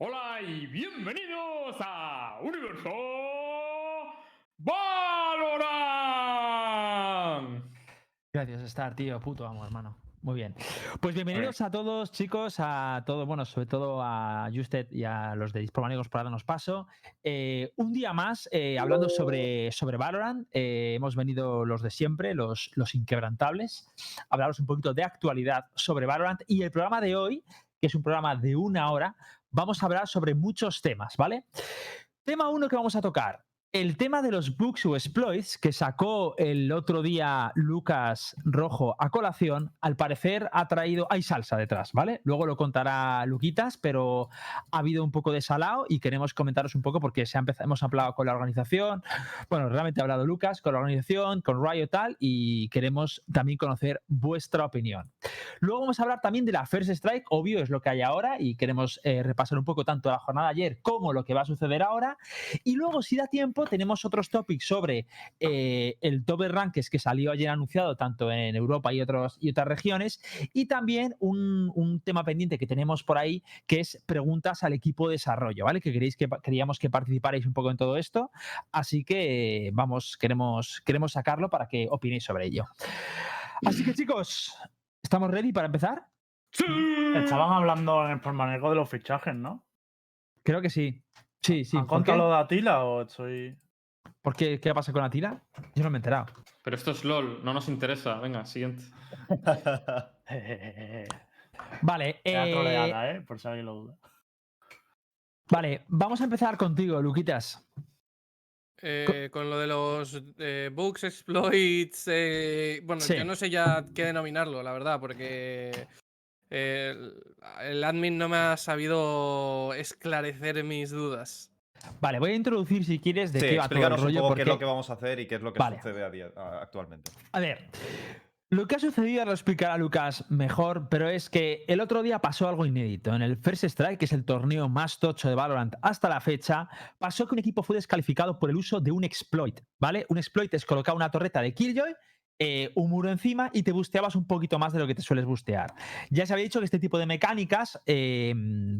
Hola y bienvenidos a Universo Valorant. Gracias, Star, tío. Puto amo, hermano. Muy bien. Pues bienvenidos a todos, chicos, a todos, bueno, sobre todo a Justed y a los de Dispromanegos por darnos paso. Eh, un día más eh, hablando sobre, sobre Valorant. Eh, hemos venido los de siempre, los, los inquebrantables, a hablaros un poquito de actualidad sobre Valorant. Y el programa de hoy, que es un programa de una hora, vamos a hablar sobre muchos temas, ¿vale? Tema uno que vamos a tocar, el tema de los bugs o exploits que sacó el otro día Lucas Rojo a colación, al parecer ha traído. Hay salsa detrás, ¿vale? Luego lo contará Luquitas, pero ha habido un poco de salado y queremos comentaros un poco porque se ha empezado, hemos hablado con la organización. Bueno, realmente ha hablado Lucas con la organización, con Riot tal, y queremos también conocer vuestra opinión. Luego vamos a hablar también de la First Strike, obvio, es lo que hay ahora, y queremos eh, repasar un poco tanto la jornada de ayer como lo que va a suceder ahora. Y luego, si da tiempo, tenemos otros topics sobre eh, el top de rankings que salió ayer anunciado tanto en Europa y, otros, y otras regiones y también un, un, tema pendiente que tenemos por ahí que es preguntas al equipo de desarrollo, ¿vale? Que queréis que queríamos que participarais un poco en todo esto, así que vamos, queremos, queremos sacarlo para que opinéis sobre ello. Así que chicos, ¿estamos ready para empezar? Sí. Estaban hablando en el formanego de los fichajes, ¿no? Creo que sí. Sí, sí. ¿Han contado lo de Atila o estoy.? ¿Por qué? ¿Qué pasa con Atila? Yo no me he enterado. Pero esto es LOL, no nos interesa. Venga, siguiente. vale. Eh... troleada, ¿eh? Por si alguien lo duda. Vale, vamos a empezar contigo, Luquitas. Eh, con lo de los eh, bugs, exploits. Eh, bueno, sí. yo no sé ya qué denominarlo, la verdad, porque el, el, admin no me ha sabido esclarecer mis dudas. Vale, voy a introducir si quieres de sí, qué va todo el rollo. Un poco porque... qué es lo que vamos a hacer y qué es lo que vale. sucede a día, a, actualmente. A ver, lo que ha sucedido lo explicará Lucas mejor, pero es que el otro día pasó algo inédito. En el First Strike, que es el torneo más tocho de Valorant hasta la fecha, pasó que un equipo fue descalificado por el uso de un exploit, ¿vale? Un exploit es colocar una torreta de Killjoy eh, un muro encima y te busteabas un poquito más de lo que te sueles bustear. Ya se había dicho que este tipo de mecánicas eh,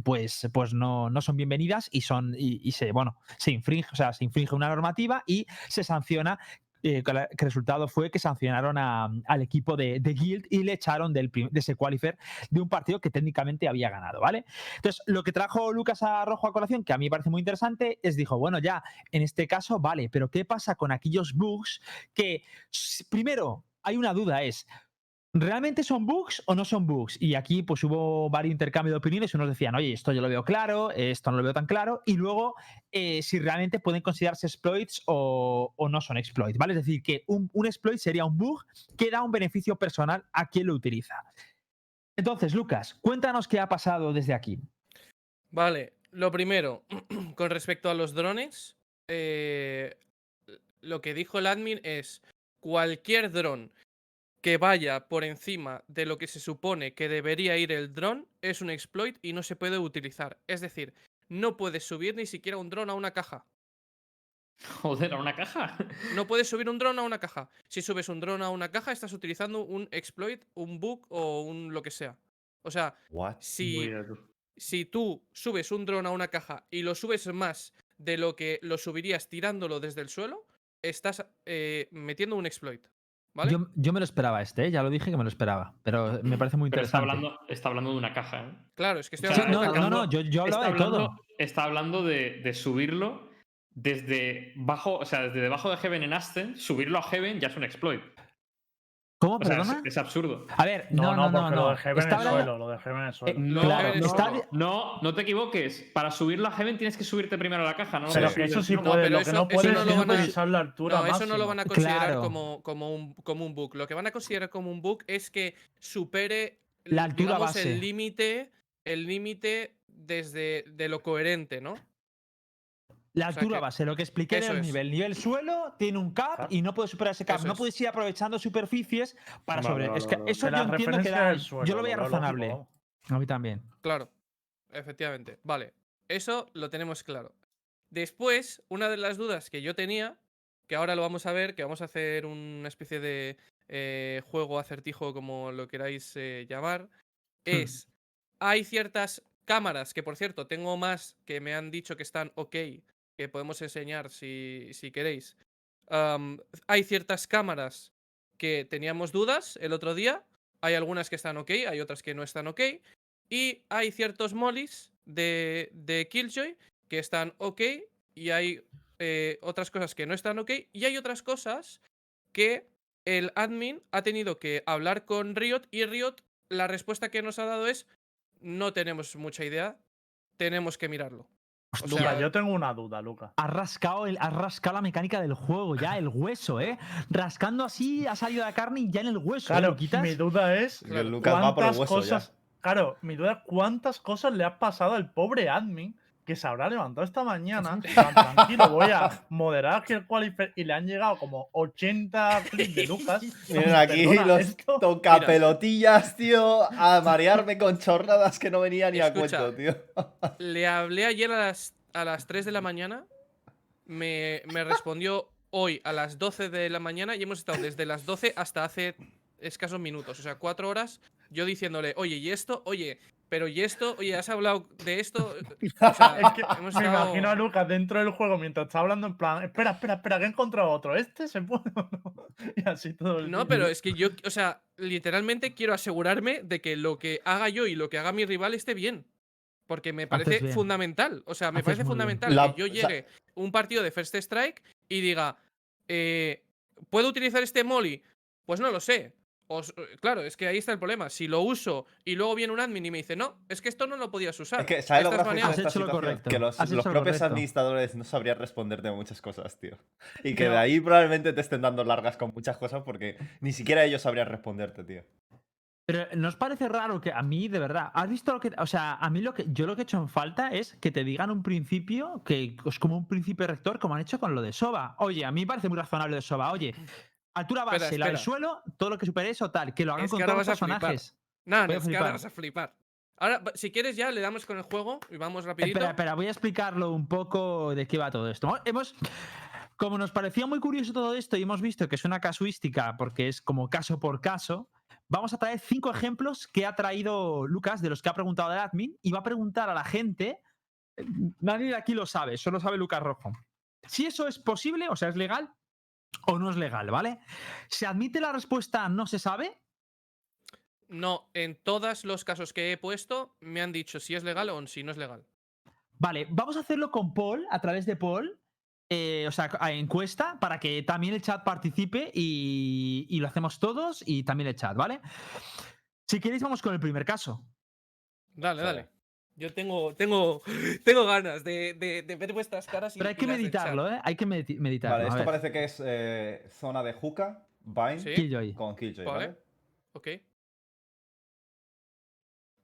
pues, pues no, no, son bienvenidas y son y, y, se bueno se infringe, o sea, se infringe una normativa y se sanciona eh, que el resultado fue que sancionaron al equipo de, de, Guild y le echaron del, de ese qualifier de un partido que técnicamente había ganado, ¿vale? Entonces, lo que trajo Lucas a Rojo a colación, que a mí me parece muy interesante, es dijo, bueno, ya, en este caso, vale, pero ¿qué pasa con aquellos bugs que, primero, hay una duda, es, ¿Realmente son bugs o no son bugs? Y aquí pues hubo varios intercambios de opiniones. Unos decían, oye, esto yo lo veo claro, esto no lo veo tan claro. Y luego, eh, si realmente pueden considerarse exploits o, no son exploits, ¿vale? Es decir, que un, un, exploit sería un bug que da un beneficio personal a quien lo utiliza. Entonces, Lucas, cuéntanos qué ha pasado desde aquí. Vale, lo primero, con respecto a los drones, eh, lo que dijo el admin es, cualquier dron que vaya por encima de lo que se supone que debería ir el dron es un exploit y no se puede utilizar. Es decir, no puedes subir ni siquiera un dron a una caja. Joder, ¿a una caja? No puedes subir un dron a una caja. Si subes un dron a una caja, estás utilizando un exploit, un bug o un lo que sea. O sea, What? si, si tú subes un dron a una caja y lo subes más de lo que lo subirías tirándolo desde el suelo, estás eh, metiendo un exploit. ¿Vale? Yo, yo, me lo esperaba este, ¿eh? ya lo dije que me lo esperaba, pero me parece muy pero interesante. Está hablando, está hablando de una caja, ¿eh? Claro, es que estoy O sea, hablando no, de no, no, yo, yo hablaba de hablando, todo. Está hablando de, de, subirlo desde bajo, o sea, desde debajo de Heaven en Ascent, subirlo a Heaven ya es un exploit. ¿Cómo? O es, es, absurdo. A ver, no, no, no. no, Lo de Heaven está en el suelo, lo de Heaven en el suelo. Eh, No, claro, está... No, no te equivoques. Para subirlo a Heaven tienes que subirte primero a la caja, ¿no? Pero que eso sí No, puede, pero lo eso- que no eso puedes no lo es van a- la altura No, eso máxima. no lo van a considerar Claro. como, como, un, como un bug. Lo que van a considerar como un bug es que supere La altura digamos, base. el límite el límite desde de lo coherente, ¿no? La O sea altura que- base, lo que expliqué del es. nivel. Nivel suelo tiene un cap Claro. y no puedes superar ese cap. Eso no es. puedes ir aprovechando superficies para Vale, sobre. vale, es que vale. eso Que yo entiendo que da. suelo, yo lo veía razonable. lógico, A mí también. Claro, efectivamente. Vale, eso lo tenemos claro. Después, una de las dudas que yo tenía, que ahora lo vamos a ver, que vamos a hacer una especie de eh, juego acertijo, como lo queráis eh, llamar, Hmm. es, hay ciertas cámaras, que por cierto, tengo más que me han dicho que están ok, que podemos enseñar si, si queréis. Hay ciertas cámaras que teníamos dudas el otro día. Hay algunas que están ok, hay otras que no están ok. Y hay ciertos mollies de, de Killjoy que están ok. Y hay eh, otras cosas que no están ok. Y hay otras cosas que el admin ha tenido que hablar con Riot. Y Riot, la respuesta que nos ha dado es: No tenemos mucha idea. Tenemos que mirarlo. O Luca, sea, yo tengo una duda, Luca. Has rascado, el, has rascado la mecánica del juego, ya, el hueso, ¿eh? Rascando así ha salido la carne y ya en el hueso, ¿eh? Claro, ¿Lo quitas? mi duda es Que el Lucas va por el cuántas hueso cosas. ya. Claro, mi duda es cuántas cosas le ha pasado al pobre admin que se habrá levantado esta mañana. tan tranquilo, voy a moderar aquí el qualifier y le han llegado como 80 clips de Lucas. Miren aquí los esto- tocapelotillas, tío, a marearme con chorradas que no venía ni a cuento, tío. Le hablé ayer a las, a las 3 de la mañana. Me, me respondió hoy a las 12 de la mañana y hemos estado desde las 12 hasta hace escasos minutos. O sea, cuatro horas. Yo diciéndole, oye, ¿y esto? Oye, pero ¿y esto? Oye, ¿has hablado de esto? O sea, Es que hemos me estado- imagino a Lucas dentro del juego mientras está hablando en plan, espera, espera, espera, que he encontrado otro. ¿Este se puede o no? Y así todo el No, día. pero es que yo, o sea, literalmente quiero asegurarme de que lo que haga yo y lo que haga mi rival esté bien. Porque me parece fundamental. O sea, me Haces parece fundamental La- que yo o sea- llegue un partido de First Strike y diga, eh, ¿puedo utilizar este molly? Pues no lo sé. Eh, claro, es que ahí está el problema. Si lo uso y luego viene un admin y me dice, no, es que esto no lo podías usar. Es que, ¿sabes lo Has esta hecho lo situación? correcto, Que los, propios correcto. administradores no sabrían responderte muchas cosas, tío. Y que de ahí probablemente te estén dando largas con muchas cosas porque ni siquiera ellos sabrían responderte, tío. Pero ¿nos parece raro que a mí, de verdad, has visto lo que. O sea, a mí lo que. Yo lo que he hecho en falta es que te digan un principio que es como un principio rector, como han hecho con lo de Soba. Oye, a mí me parece muy razonable de Soba. Oye, altura base, Espera, la del suelo, todo lo que supere eso, tal. Que lo hagan Es con todos los personajes. Nah, Voy a es que ahora vas a flipar. Ahora, si quieres ya, le damos con el juego y vamos rapidito. Espera, espera, voy a explicarlo un poco de qué va todo esto. Hemos, como nos parecía muy curioso todo esto y hemos visto que es una casuística porque es como caso por caso, vamos a traer cinco ejemplos que ha traído Lucas de los que ha preguntado el admin y va a preguntar a la gente. eh, Nadie de aquí lo sabe, solo sabe Lucas Rojo. Si eso es posible, o sea, es legal o no es legal, ¿vale? ¿Se admite la respuesta no se sabe? No, en todos los casos que he puesto me han dicho si es legal o si no es legal. Vale, vamos a hacerlo con Paul, a través de Paul, eh, o sea, a encuesta, para que también el chat participe y, y lo hacemos todos y también el chat, ¿vale? Si queréis, vamos con el primer caso. Dale, Vale. dale. Yo tengo, tengo, tengo ganas de, de- de ver vuestras caras y Pero hay que meditarlo, ¿eh? Hay que meditarlo. Vale, esto parece que es eh, zona de Hookah, Vine, Sí. Killjoy. con Killjoy, Vale. ¿vale? Ok.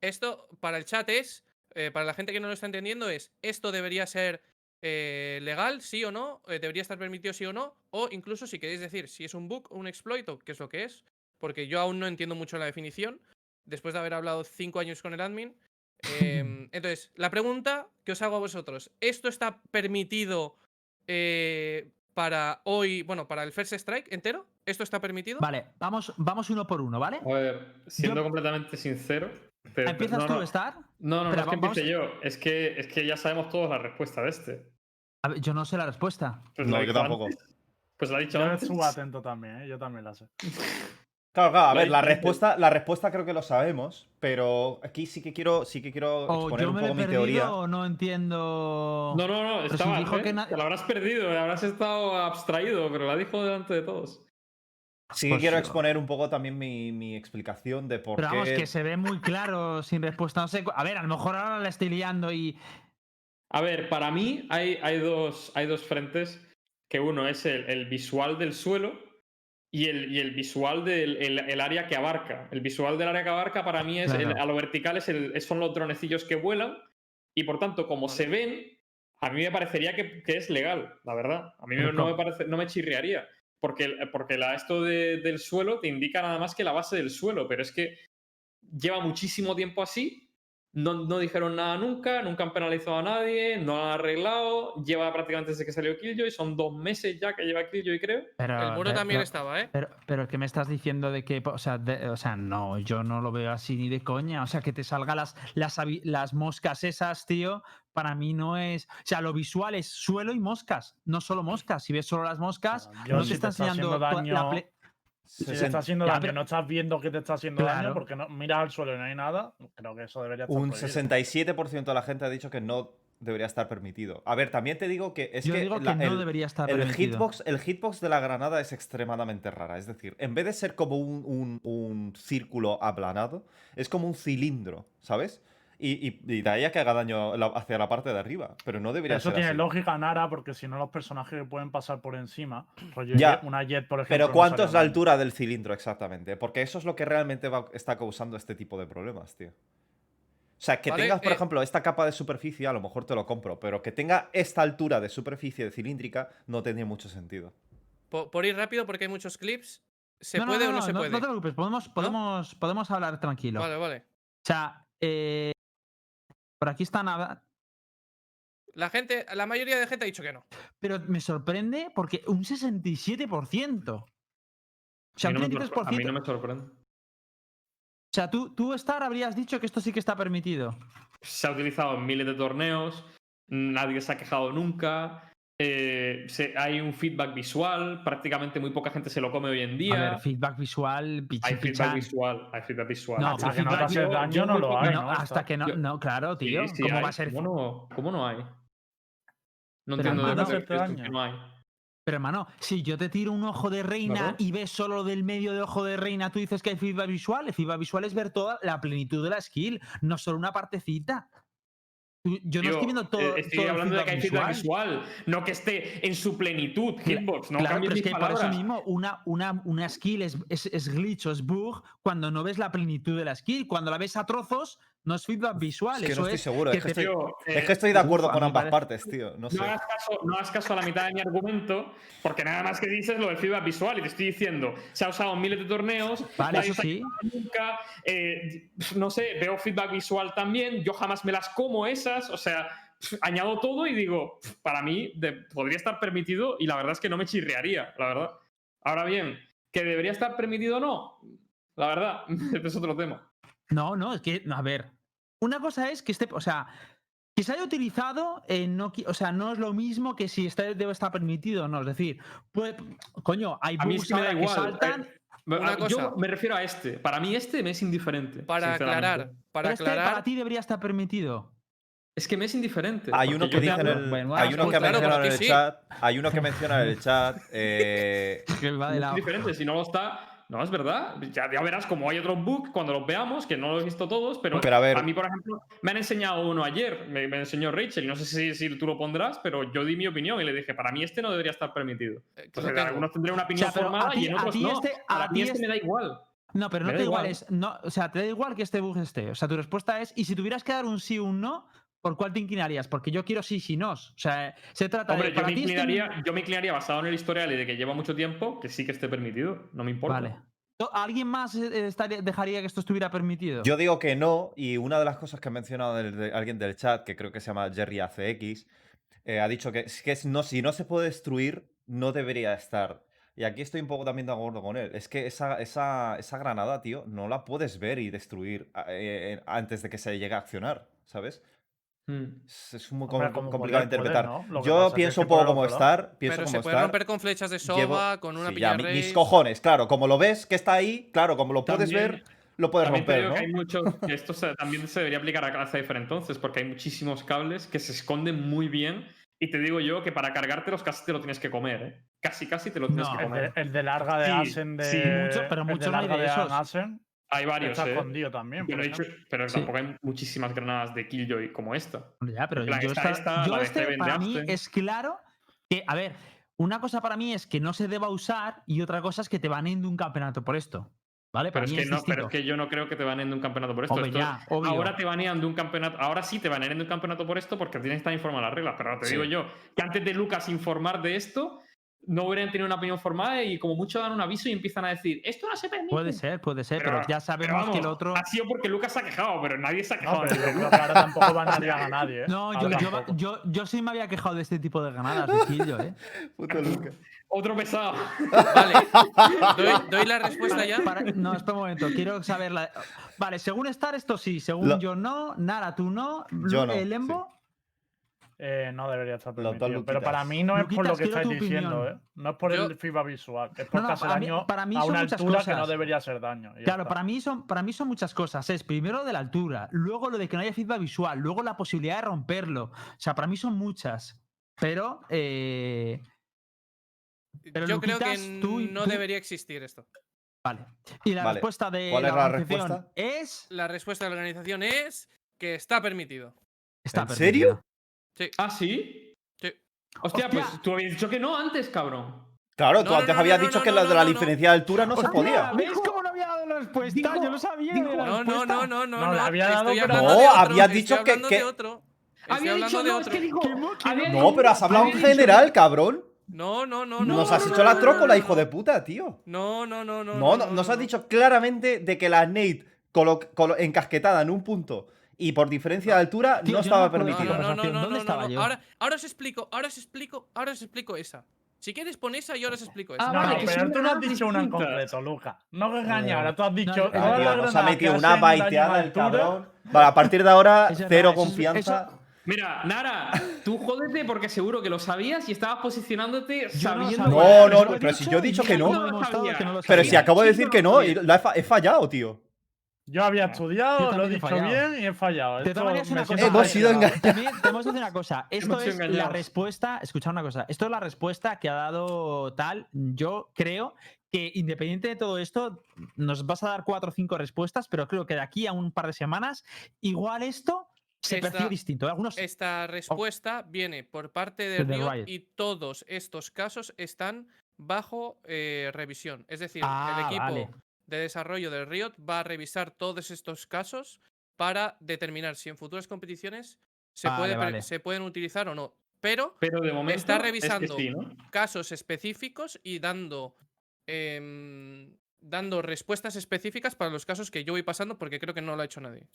Esto para el chat es, eh, para la gente que no lo está entendiendo, es esto debería ser eh, legal, sí o no, eh, debería estar permitido sí o no, o incluso si queréis decir si es un bug o un exploit o qué es lo que es, porque yo aún no entiendo mucho la definición, después de haber hablado cinco años con el admin. Em, entonces, la pregunta que os hago a vosotros, ¿esto está permitido eh, para hoy, bueno, para el First Strike entero? ¿Esto está permitido? Vale, vamos, vamos uno por uno, ¿vale? A ver, siendo Yo- completamente sincero. te- ¿Empiezas no, tú, no, Star? No, no, no es que vamos- empiece yo. Es que, es que ya sabemos todos la respuesta de este. A ver, yo no sé la respuesta. Pues No, la yo tampoco. antes. Pues la ha dicho Yo antes. estuve atento también, ¿eh? yo también la sé. Claro, claro, a ver, la respuesta, la respuesta creo que lo sabemos, pero aquí sí que quiero, sí que quiero exponer un lo poco mi teoría. o no entiendo. No, no, no, estaba si dijo ¿eh? que na- Te la habrás perdido, habrás estado abstraído, pero la dijo delante de todos. Sí que Pues quiero exponer un poco también mi, mi explicación de por Pero vamos, qué. que se ve muy claro sin respuesta. No sé. A ver, a lo mejor ahora la estoy liando y. A ver, para mí hay, hay, dos, hay dos frentes, que uno es el, el visual del suelo y el, y el visual del el, el área que abarca. El visual del área que abarca para mí es, Claro. a lo vertical es son los dronecillos que vuelan y por tanto, como se ven, a mí me parecería que, que es legal, la verdad. A mí no me, parece, no me chirriaría. Porque, porque la, esto de- del suelo te indica nada más que la base del suelo, pero es que lleva muchísimo tiempo así no, no dijeron nada nunca, nunca han penalizado a nadie, no lo han arreglado, lleva prácticamente desde que salió Killjoy, son dos meses ya que lleva Killjoy, creo. Pero, El muro pero- también pero- estaba, ¿eh? Pero, pero ¿qué me estás diciendo de que, o sea, de- o sea, no, yo no lo veo así ni de coña. O sea, que te salgan las, las, las moscas esas, tío, para mí no es. O sea, lo visual es suelo y moscas, no solo moscas. Si ves solo las moscas, no si te está te está enseñando la daño- Si te está haciendo Ya, daño, pero- no estás viendo que te está haciendo daño Claro. porque no miras al suelo y no hay nada, creo que eso debería estar Un prohibido. 67% de la gente ha dicho que no debería estar permitido. A ver, también te digo que es Yo que, digo que no el, debería estar el permitido. hitbox, el hitbox de la granada es extremadamente rara. Es decir, en vez de ser como un, un- un círculo aplanado, es como un cilindro, ¿sabes? Y, y- y de ahí a que haga daño la- hacia la parte de arriba. Pero no debería Eso ser tiene así. lógica, Nara, porque si no los personajes pueden pasar por encima. rollo Ya. jet- una jet, por ejemplo. Pero ¿cuánto es la daño. altura del cilindro exactamente? Porque eso es lo que realmente va- está causando este tipo de problemas, tío. O sea, que Vale, tengas, por eh, ejemplo, esta capa de superficie, a lo mejor te lo compro, pero que tenga esta altura de superficie cilíndrica no tendría mucho sentido. Po- Por, ir rápido, porque hay muchos clips. ¿Se No, puede no, o no, no, se no, puede? No te preocupes, podemos, podemos, podemos hablar tranquilo. Vale, vale. O sea, eh, por aquí está nada. La gente, la mayoría de gente ha dicho que no. Pero me sorprende porque un 67%. O sea, a, mí un no me 33%. sorpre- a mí no me sorprende. O sea, tú, tú, Star, habrías dicho que esto sí que está permitido. Se ha utilizado en miles de torneos, nadie se ha quejado nunca. Eh, se- hay un feedback visual, prácticamente muy poca gente se lo come hoy en A día. ver, feedback visual, pichi, hay feedback pichan. visual, hay feedback visual. No, Hasta que no te yo- daño, yo no lo hay. No, hasta que no, Yo- no, claro, tío. Sí, sí ¿Cómo hay. va a ser? ¿Cómo no, cómo no hay? No Pero entiendo de hermano, qué hacerte esto daño. no hay. Pero hermano, si yo te tiro un ojo de reina Claro. y ves solo del medio de ojo de reina, tú dices que hay feedback visual. El feedback visual es ver toda la plenitud de la skill, no solo una partecita. Yo no estoy viendo todo. eh, Estoy todo hablando de que hay feedback visual, no que esté en su plenitud, Hitbox. No claro, pero es que por eso mismo una, una, una skill es, es, es glitch o es bug cuando no ves la plenitud de la skill. Cuando la ves a trozos, no es feedback visual. Es que eso no estoy es seguro, que es que estoy, es eh, que estoy de acuerdo uf, a con ambas parece- partes, tío. No sé. No hagas, caso, no hagas caso a la mitad de mi argumento, porque nada más que dices lo del feedback visual, y te estoy diciendo, se ha usado en miles de torneos, Vale, eso se ha sí. nunca, eh, no sé, veo feedback visual también, yo jamás me las como esas, o sea, añado todo y digo, para mí de- podría estar permitido y la verdad es que no me chirriaría, la verdad. Ahora bien, ¿que debería estar permitido o no? La verdad, este es otro tema. No, no, es que, a ver. Una cosa es que esté, o sea, que se haya utilizado, eh, no, o sea, no es lo mismo que si está, debe estar permitido o no. Es decir, puede, coño, hay A mí bugs sí me da que igual. saltan. eh, Una cosa. Yo me refiero a este. Para mí este me es indiferente. Para aclarar, para pero este aclarar. para ti debería estar permitido. Es que me es indiferente. Hay uno que dice en hablo- el, Bueno, hay uno pues que claro, menciona en el sí. chat, hay uno que menciona en el chat, eh, Que va de Es lado. indiferente, si no lo está. No, es verdad. Ya, ya verás como hay otros bugs cuando los veamos, que no los he visto todos, pero, Pero a ver- mí, por ejemplo, me han enseñado uno ayer, me, me enseñó Rachel, y no sé si, si tú lo pondrás, pero yo di mi opinión y le dije, para mí este no debería estar permitido. eh, O lo sea, tengo. algunos tendrán una opinión O sea, pero a formada ti- y en a otros ti no. este- a Para mí ti este este- me da igual. No, pero no te da da igual. igual. Es, no, o sea, te da igual que este bug esté. O sea, tu respuesta es, y si tuvieras que dar un sí o un no, ¿por cuál te inclinarías? Porque yo quiero sí, sí, no. O sea, se trata Hombre, de. yo para me, ti este- inclinaría, yo me inclinaría basado en el historial y de que lleva mucho tiempo, que sí que esté permitido. No me importa. Vale. ¿Alguien más eh, estaría- dejaría que esto estuviera permitido? Yo digo que no, y una de las cosas que ha mencionado de alguien del chat, que creo que se llama Jerry ACX, eh, ha dicho que, es que es no, si no se puede destruir, no debería estar. Y aquí estoy un poco también de acuerdo con él. Es que esa, esa, esa granada, tío, no la puedes ver y destruir eh, antes de que se llegue a accionar, ¿sabes? Mm. Es, muy Hombre, com- como complicado de poder, interpretar. Yo pienso un que poco como estar, pienso Pero se como puede estar. romper con flechas de llevo- soba, con una sí, ya, mi- mis cojones, claro, como lo ves que está ahí, claro, como lo puedes También- ver, lo puedes También romper, ¿no? que hay muchos, que esto se- también se debería aplicar a la Cypher entonces, porque hay muchísimos cables que se esconden muy bien. Y te digo yo que para cargártelos casi te lo tienes que comer, ¿eh? Casi, casi te lo tienes No, que El de, comer. el de larga de Sí, Asen de. sí, mucho- pero el de muchos no hay larga de de esos. Asen Hay varios, está ¿eh? escondido también. He pero Sí. tampoco hay muchísimas granadas de Killjoy como esta. Ya, pero yo, esta- esta, yo la de este, de para mí es claro que, a ver, una cosa para mí es que no se deba usar y otra cosa es que te baneen de un campeonato por esto. ¿Vale? Pero es, que es no, pero es que yo no creo que te banen de un campeonato por esto. Hombre, Esto- ya, obvio. ahora te banean de un campeonato. Ahora sí te banean de un campeonato por esto porque tienes que estar informado las reglas. Pero ahora te Sí. digo yo que antes de Lucas informar de esto, no hubieran tenido una opinión formada y como mucho dan un aviso y empiezan a decir, esto no se permite. Puede ser, puede ser, pero, ya Pero sabemos que el otro. Ha sido porque Lucas se ha quejado, pero nadie se ha No, quejado. pero creo que ahora tampoco van a liar a nadie, ¿eh? No, yo, yo, yo, yo sí me había quejado de este tipo de ganadas, Gillo, ¿eh? Puto Lucas. Otro pesado. Vale. ¿Doy, doy la respuesta ya? Para- no, espera un momento, quiero saber la. Vale, según Star, esto sí, según Lo- yo no, Nara, tú no, Yo no, Lembo. Eh, no debería estar permitido. Pero para mí no es por lo que estáis diciendo, opinión. ¿eh? No es por Yo- el FIFA visual, es No, porque no, hace para mí- daño para mí a una muchas altura que no cosas. debería ser daño. Claro, está. para mí, son, para mí son muchas cosas. Es primero de la altura, luego lo de que no haya feedback visual, luego la posibilidad de romperlo. O sea, para mí son muchas. Pero. eh, Pero Yo creo que Luquitas, tú y- no tú- debería existir esto. Vale. Y la Vale. respuesta de ¿Cuál la es la organización respuesta? es. La respuesta de la organización es que está permitido. Está ¿En serio? ¿Ah, sí? Sí. Hostia, Hostia. pues tú habías dicho que no antes, cabrón. Claro, No, tú no, antes no, habías no, dicho no, que no, la de la no, no. diferencia de altura no se Hostia, podía. ¿Veis cómo no había dado la respuesta? Dijo- Yo lo sabía. dijo- de la No, no, respuesta. no, no, no. No, le no, había te dado, estoy pero- hablando No, de otro, habías dicho que- hablando que- de otro. Estoy Había hablando dicho, de no, es otro. que dijo. Mo- había No, dicho- pero has hablado en había dicho- general, cabrón. No, no, no, no. Nos no, has no, hecho la no, trócola, no, hijo de puta, tío. No, no, no, no. No, no, nos has dicho claramente de que la Nate colo- colo- encasquetada en un punto y por diferencia de altura Tío, no yo estaba no me acuerdo de No, permitido. no, no, no, no, ¿Dónde no, estaba no. yo? Ahora, ahora os explico, ahora os explico, ahora os explico esa. Si quieres pon esa y ahora os explico esa. Ah, No, vale, no, que pero son tú no has dicho una en distintas. concreto, Luca. No que engañar, Eh, ahora tú has dicho. no, todas eh, las Ah, tío, nos ha granadas metido que una hacen daño a baiteada el altura- cabrón. Vale, a partir de ahora, cero eso confianza. Mira, Nara, tú jódete porque seguro que lo sabías y estabas posicionándote Yo no sabiendo. sabía. No, no, no, pero si yo he dicho que no. No Pero si acabo de decir no, que no, sí. y la he, fa- he fallado, tío. Yo había Yo estudiado, lo he dicho fallado. bien y he fallado. De Esto todas maneras, me una cosa. Hemos sido engañados. También tenemos que decir una cosa. Esto Hemos sido es la engañados. respuesta. Escuchad una cosa. Esto es la respuesta que ha dado tal. Yo creo que independiente de todo esto, nos vas a dar cuatro o cinco respuestas, pero creo que de aquí a un par de semanas, igual esto se Esta- percibe distinto. Algunos. Esta respuesta viene por parte de Riot. y todos estos casos están bajo eh, revisión. Es decir, Ah, el equipo vale. De desarrollo del Riot va a revisar todos estos casos para determinar si en futuras competiciones se, Vale, puede, vale. se pueden utilizar o no. Pero Pero de momento. Está es que revisando. sí, ¿no? casos específicos y dando em, dando respuestas específicas para los casos que yo voy pasando porque creo que no lo ha hecho nadie.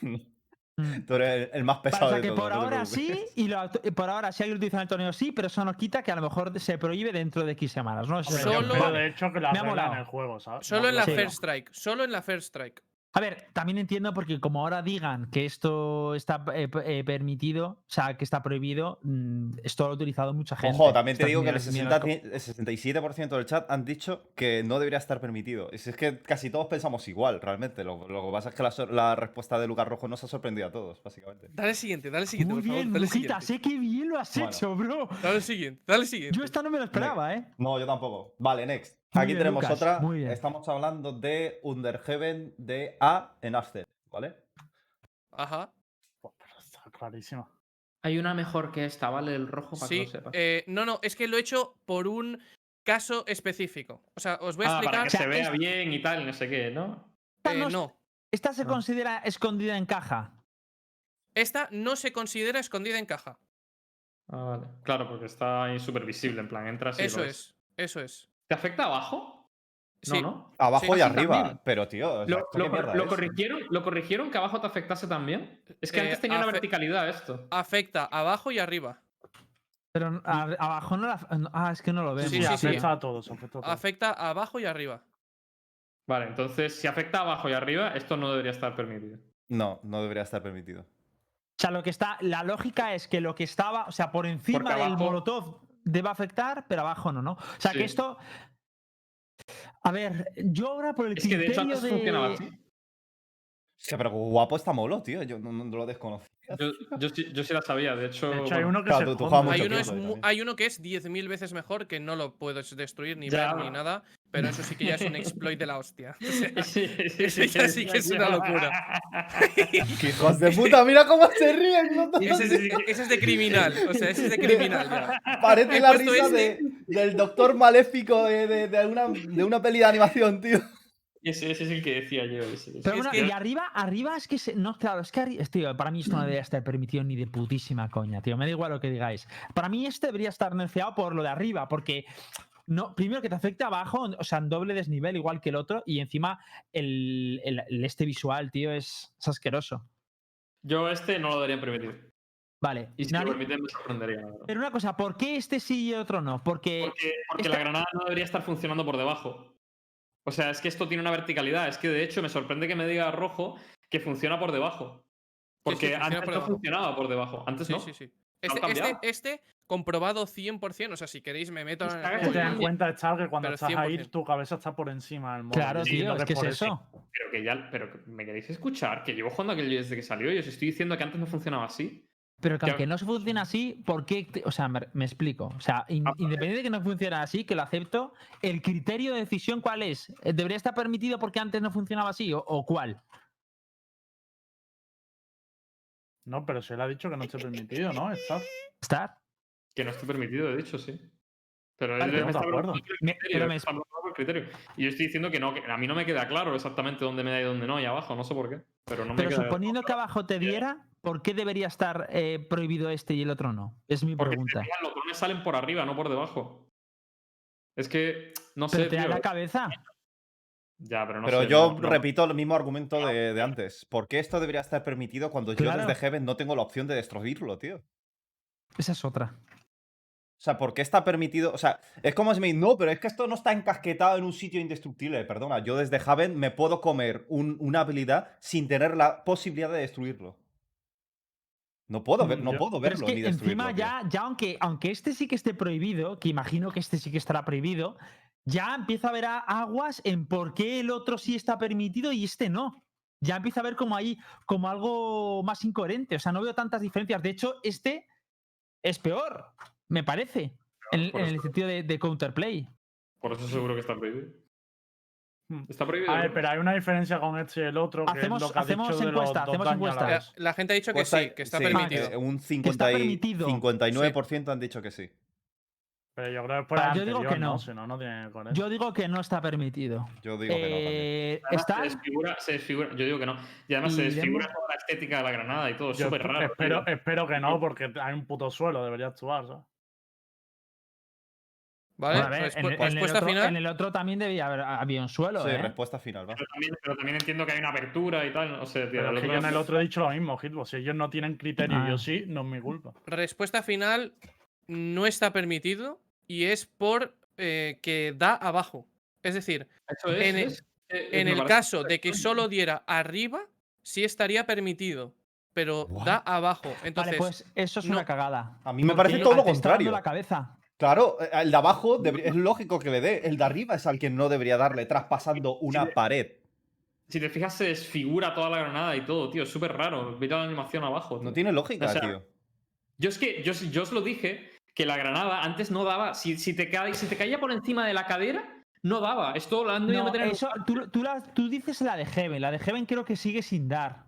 Mm. Tú eres el más pesado o sea de que todos. por no ahora sí, y lo- y por ahora alguien utiliza en el torneo sí, pero eso no quita que a lo mejor se prohíbe dentro de X semanas, ¿no? Eso que- Solo- de hecho, que la Me ha arreglen en el juego, ¿sabes? Solo en la Sí. First Strike, solo en la First Strike. A ver, también entiendo porque como ahora digan que esto está eh, eh, permitido, o sea, que está prohibido, mm, esto lo ha utilizado mucha gente. Ojo, también te Estas digo que el, mierdas- 60 mierdas ti- el 67% del chat han dicho que no debería estar permitido. Y si es que casi todos pensamos igual, realmente. Lo, lo que pasa es que la, respuesta de Lucas Rojo nos ha sorprendido a todos, básicamente. Dale el siguiente, dale siguiente, Muy por favor. bien, Dale siguiente. sé que bien lo has Bueno. hecho, bro. Dale el siguiente, dale el siguiente. Yo esta no me lo esperaba, ¿eh? No, yo tampoco. Vale, next. Muy Aquí bien, tenemos Lucas, otra. muy bien. Estamos hablando de Underheaven de A en Ascent, ¿vale? Ajá. Pero está clarísimo. Hay una mejor que esta, ¿vale? El rojo para que Sí. lo sepas. eh, no, no, es que lo he hecho por un caso específico. O sea, os voy a Ah, para explicar. que se O sea, vea es- bien y tal, no sé qué, ¿no? Esta eh, no, no. esta se Ah. considera escondida en caja. Esta no se considera escondida en caja. Ah, vale. Claro, porque está ahí súper visible, en plan, entras y Eso lo ves. es, eso es. ¿Te afecta abajo? Sí. No, ¿no? Abajo Sí, y arriba. también. Pero, tío, o sea, ¿Lo, ¿esto lo qué lo es? corrigieron, ¿Lo corrigieron que abajo te afectase también? Es que Eh, antes tenía una verticalidad esto. Afecta abajo y arriba. Pero a- abajo no la. no- Ah, es que no lo vemos. Sí, Sí, sí, sí. afecta a todos, afecta a todos. Afecta abajo y arriba. Vale, entonces si afecta abajo y arriba, esto no debería estar permitido. No, no debería estar permitido. O sea, lo que está. La lógica es que lo que estaba. O sea, por encima del molotov debe afectar, pero abajo no, ¿no? O sea, Sí. que esto. A ver, yo ahora por el Es que de hecho criterio antes funcionaba así. Que, pero guapo está molo, tío. Yo no, no lo desconocía. Yo, yo sí, yo sí la sabía, de hecho. De hecho, hay uno que claro, se tú- tú Hay uno, es hay uno que es 10.000 veces mejor que no lo puedes destruir ni Ya. ver ni nada, pero eso sí que ya es un exploit de la hostia. O sea, Sí, sí, Ese ya sí que es una locura. ¡Qué hijos de puta! ¡Mira cómo se ríen! no te- ese, es, ese es de criminal, o sea, ese es de criminal ya. Parece He la risa este. de- del doctor maléfico de, de- de una, de una peli de animación, tío. Ese, ese es el que decía yo. ese, ese. Pero Es bueno, que- y arriba, arriba es que se- no, claro, es que arri- tío, para mí esto no debería estar permitido ni de putísima coña, tío. Me da igual lo que digáis. Para mí este debería estar nerfeado por lo de arriba, porque no, primero que te afecta abajo, o sea, en doble desnivel igual que el otro, y encima el, el- el este visual, tío, es, es asqueroso. Yo este no lo deberían permitir. Vale. Y si Nari- lo permiten me sorprendería. pero una cosa, ¿por qué este sí y el otro no? Porque Porque, la granada no debería estar funcionando por debajo. O sea, es que esto tiene una verticalidad. Es que de hecho me sorprende que me diga rojo que funciona por debajo. Porque antes por no debajo. funcionaba por debajo. Antes Sí, no. sí, sí. Este, este, este comprobado 100%. O sea, si queréis me meto en el juego. en cuenta, Char, que cuando estás ahí, 100%. tu cabeza está por encima del móvil. claro, tío, es que es eso. Pero que ya. Pero que me queréis escuchar. Que llevo jugando aquel desde que salió y os estoy diciendo que antes no funcionaba así. Pero que aunque no se funcione así, ¿por qué? O sea, me, me explico. O sea, in- Ah, independiente de que no funcione así, que lo acepto, ¿el criterio de decisión cuál es? ¿Debería estar permitido porque antes no funcionaba así o, o cuál? No, pero se le ha dicho que no esté permitido, ¿no? Está. ¿Estar? Que no esté permitido, de hecho, sí. Pero él me está por criterio, pero me- está preguntando por el criterio. Y yo estoy diciendo que no, que a mí no me queda claro exactamente dónde me da y dónde no, y abajo, no sé por qué. Pero no me Pero queda suponiendo que abajo te diera, ¿por qué debería estar eh, prohibido este y el otro no? Es mi Porque si te pregunta. los drones salen por arriba, no por debajo. Es que, no sé, Pero te da la cabeza. Ya, pero no Pero sé, yo no- no- repito el mismo argumento de, de antes. ¿Por qué esto debería estar permitido cuando yo desde Heaven no tengo la opción de destruirlo, tío? Esa es otra. O sea, ¿por qué está permitido? O sea, es como si me no, pero es que esto no está encasquetado en un sitio indestructible. Perdona, yo desde Haven me puedo comer un- una habilidad sin tener la posibilidad de destruirlo. No puedo, ver- Mm, no puedo Pero es verlo que ni destruirlo. encima ya, ya aunque, aunque este sí que esté prohibido, que imagino que este sí que estará prohibido, ya empieza a haber aguas en por qué el otro sí está permitido y este no. Ya empieza a ver como ahí, como algo más incoherente. O sea, no veo tantas diferencias. De hecho, este es peor, me parece. En, el sentido de, de counterplay. Por eso seguro que está prohibido. Hmm. Está prohibido. A ver, pero hay una diferencia con este y el otro, que Hacemos- es lo que ha hacemos dicho encuesta, hacemos encuesta. La, gente ha dicho que Pues sí, que está sí, permitido. eh, un está 50 y- permitido. 59% han dicho que sí. Pero yo creo que por Ah, yo digo que no. ¿no? No, tiene. Yo digo que no está permitido. Yo digo que no. Eh, Además, está. Se desfigura, se desfigura- yo digo que no. Y además se desfigura toda la estética de la granada y todo. Súper raro. espero, tío. espero que no, porque hay un puto suelo, debería actuar, ¿sabes? ¿Vale? Bueno, a ver, Respu- en, en el respuesta otro, final. en el otro también debía haber había un suelo. Sí, ¿eh? respuesta final, va. Pero también, pero también entiendo que hay una apertura y tal. No sé, tío. Pero el es que otro- yo en el otro he dicho lo mismo, Hitbox. Si ellos no tienen criterio y Ah. yo sí, no es mi culpa. Respuesta final no está permitido y es por eh, que da abajo. Es decir, Eso es, en el- es- en me el parece caso de que solo diera arriba, sí estaría permitido, pero What? da abajo. Entonces, vale, pues eso es no- una cagada. A mí me parece todo lo contrario. la cabeza. Claro, eh, el de abajo es lógico que le dé. El de arriba es al que no debería darle, traspasando una pared. Si te fijas, se desfigura toda la granada y todo, tío. Es súper raro. Mira la animación abajo. No tiene lógica, O sea, tío. Yo es que, yo, yo os lo dije, que la granada antes no daba. Si, si, te, ca- si te caía por encima de la cadera, no daba. Esto lo han No, meter en el- eso, tú, tú la- tú dices la de Heaven. La de Heaven creo que sigue sin dar.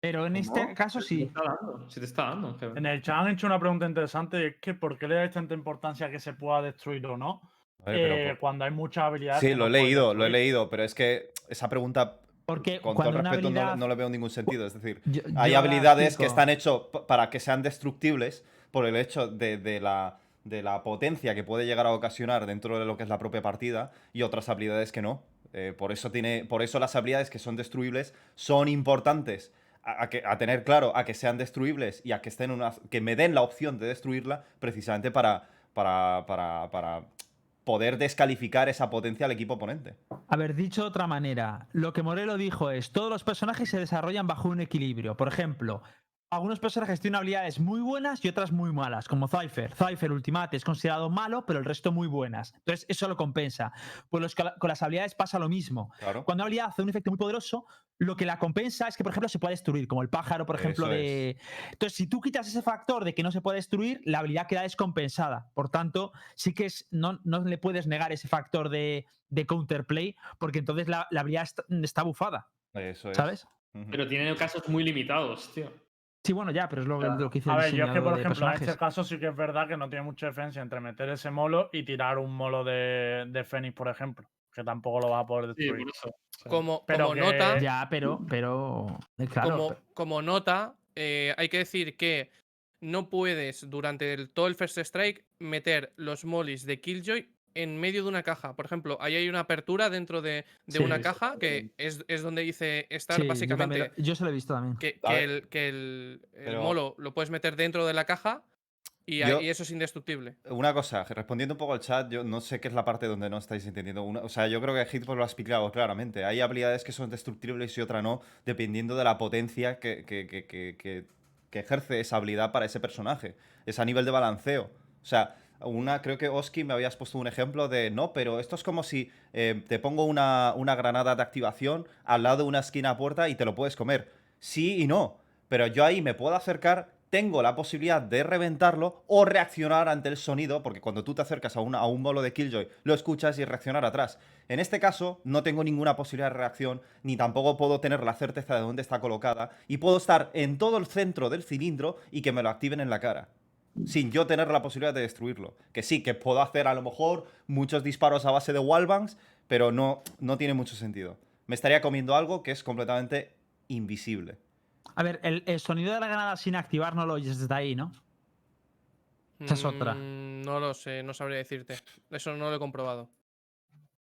Pero en este ¿No? caso Se te sí. está dando, se te está dando. Heaven. En el chat han hecho una pregunta interesante, es que ¿por qué le dais tanta importancia a que se pueda destruir o no? Ver, pero eh, por- cuando hay muchas habilidades. Sí, lo he no leído, lo he leído, pero es que esa pregunta, Porque con todo respeto, no le- habilidad. no, le veo ningún sentido. Es decir, Yo- hay yo la habilidades que están hechas para que sean destructibles por el hecho de, de la, de la potencia que puede llegar a ocasionar dentro de lo que es la propia partida y otras habilidades que no. Eh, por, eso tiene, por eso las habilidades que son destruibles son importantes. A, que, a tener claro, a que sean destruibles y a que estén que me den la opción de destruirla precisamente para, para, para, para poder descalificar esa potencia al equipo oponente. Haber dicho de otra manera, lo que Morelo dijo es, todos los personajes se desarrollan bajo un equilibrio. Por ejemplo, algunos personajes tienen habilidades muy buenas y otras muy malas, como Cypher. Cypher Ultimate es considerado malo, pero el resto muy buenas. Entonces, eso lo compensa. Pues los- con las habilidades pasa lo mismo. Claro. Cuando una habilidad hace un efecto muy poderoso, lo que la compensa es que, por ejemplo, se puede destruir, como el pájaro, por ejemplo, Eso de. Entonces, si tú quitas ese factor de que no se puede destruir, la habilidad queda descompensada. Por tanto, sí que es, no, no le puedes negar ese factor de, de counterplay, porque entonces la, la habilidad está, está bufada, Eso es. ¿sabes? Pero tiene casos muy limitados, tío. Sí, bueno, ya, pero es lo, lo que hizo A ver, yo es que, por ejemplo, en este caso sí que es verdad que no tiene mucha diferencia entre meter ese molo y tirar un molo de, de Fénix, por ejemplo. que tampoco lo va a poder Sí, destruir. por eso. Como, Pero como que- nota, Ya, pero, pero. Claro. como, como nota, eh, hay que decir que no puedes durante el- todo el First Strike meter los mollies de Killjoy en medio de una caja. Por ejemplo, ahí hay una apertura dentro de, de Sí, una caja que es, es donde dice estar sí, yo, básicamente. lo- yo se lo he visto también. que, el, que el, el pero- molo lo puedes meter dentro de la caja y, Yo- ahí- eso es indestructible. Una cosa, respondiendo un poco al chat, yo no sé qué es la parte donde no estáis entendiendo. Una- o sea, yo creo que Hitbox lo ha explicado claramente. Hay habilidades que son destructibles y otra no, dependiendo de la potencia que, que- que- que- que- que ejerce esa habilidad para ese personaje. Es a nivel de balanceo. O sea, una, creo que Oski me habías puesto un ejemplo de no, pero esto es como si eh, te pongo una, una granada de activación al lado de una esquina puerta y te lo puedes comer. Sí y no. Pero yo ahí me puedo acercar, tengo la posibilidad de reventarlo o reaccionar ante el sonido, porque cuando tú te acercas a, a un bolo de Killjoy, lo escuchas y reaccionar atrás. En este caso, no tengo ninguna posibilidad de reacción, ni tampoco puedo tener la certeza de dónde está colocada, y puedo estar en todo el centro del cilindro y que me lo activen en la cara. Sin yo tener la posibilidad de destruirlo. Que sí, que puedo hacer a lo mejor muchos disparos a base de wallbangs, pero no, no tiene mucho sentido. Me estaría comiendo algo que es completamente invisible. A ver, el, el sonido de la granada sin activar no lo oyes desde ahí, ¿no? Esa es otra. Mm, No lo sé, no sabría decirte. Eso no lo he comprobado.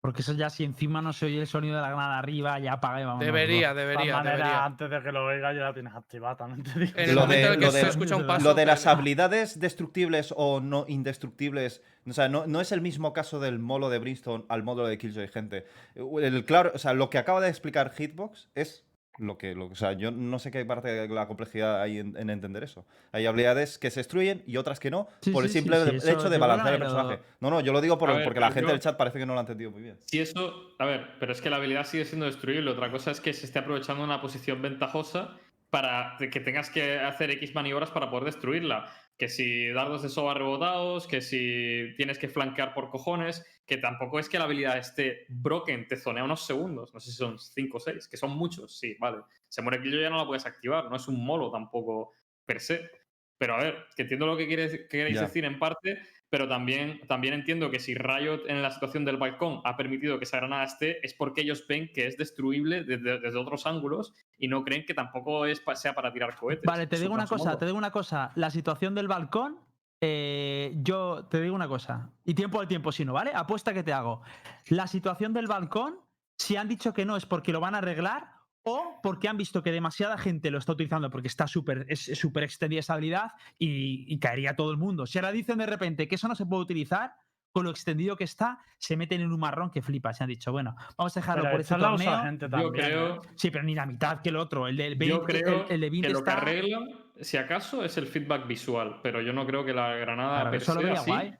Porque eso ya si encima no se oye el sonido de la granada arriba, ya apaga y vámonos. Debería. De debería, maneras, debería. antes de que lo oiga ya la tienes activada, también te digo. En el Lo de- en el que lo se de- escucha un paso. Lo de las habilidades destructibles o no indestructibles, o sea, no, no es el mismo caso del molo de Brimstone al módulo de Killjoy, gente. El, claro, o sea, lo que acaba de explicar Hitbox es lo que, lo, o sea, yo no sé qué parte de la complejidad hay en, en entender eso. Hay habilidades que se destruyen y otras que no, Sí, por el sí, sí, simple sí, eso hecho de balancear el personaje. No, no, yo lo digo por- A ver, porque la gente yo- del chat parece que no lo ha entendido muy bien. Si eso, a ver, pero es que la habilidad sigue siendo destruible. Otra cosa es que se esté aprovechando una posición ventajosa para que tengas que hacer X maniobras para poder destruirla. Que si dardos de soba rebotados, que si tienes que flanquear por cojones, que tampoco es que la habilidad esté broken, te zonea unos segundos, no sé si son 5 o 6, que son muchos, sí, vale. Se muere Killjoy ya no la puedes activar, no es un molo tampoco per se. Pero a ver, que entiendo lo que queréis, queréis Ya. decir en parte, pero también, también entiendo que si Riot en la situación del balcón ha permitido que esa granada esté, es porque ellos ven que es destruible desde, desde otros ángulos y no creen que tampoco es sea para tirar cohetes. Vale, te digo un una cosa, te digo una cosa. La situación del balcón, eh, yo te digo una cosa. Y tiempo al tiempo, si no, ¿vale? Apuesta que te hago. La situación del balcón, si han dicho que no es porque lo van a arreglar o porque han visto que demasiada gente lo está utilizando porque está súper es súper extendida esa habilidad y, y caería todo el mundo. Si ahora dicen de repente que eso no se puede utilizar, con lo extendido que está, se meten en un marrón que flipa. Se han dicho, bueno, vamos a dejarlo Pero por este torneo. gente Yo creo, ¿eh? Sí, pero ni la mitad que el otro. El del 20, yo creo el, el de 20 que lo que está... arregla, si acaso, es el feedback visual, pero yo no creo que la granada Claro, per eso lo se vería así- guay.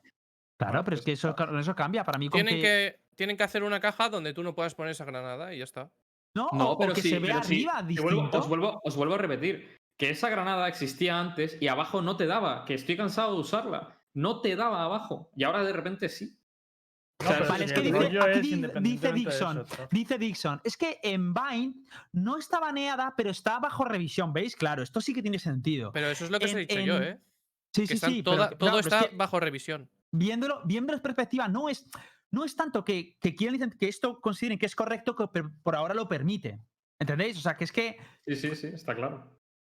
Claro, pero es que eso, cambia. Para mí, con Tienen que... que, tienen que hacer una caja donde tú no puedas poner esa granada y ya está. No, No, o, o pero que sí, se vea pero sí, arriba vuelvo- os, vuelvo, os vuelvo a repetir que esa granada existía antes y abajo no te daba, que estoy cansado de usarla. No te daba abajo y ahora de repente sí. O sea, Vale, es que dice- aquí es eso, Dixon. Dice Dixon, es que en Vine no está baneada, pero está bajo revisión, ¿veis? Claro, esto sí que tiene sentido. Pero eso es lo que os he En- dicho yo, en- ¿eh? sí, Que sí, sí. toda- pero, todo claro, pero es está que bajo revisión. viéndolo, viéndolo en perspectiva, no es, no es tanto que, que quieran que esto consideren que es correcto, que por ahora lo permite. ¿Entendéis? O sea, que es que Sí, sí, sí, está claro.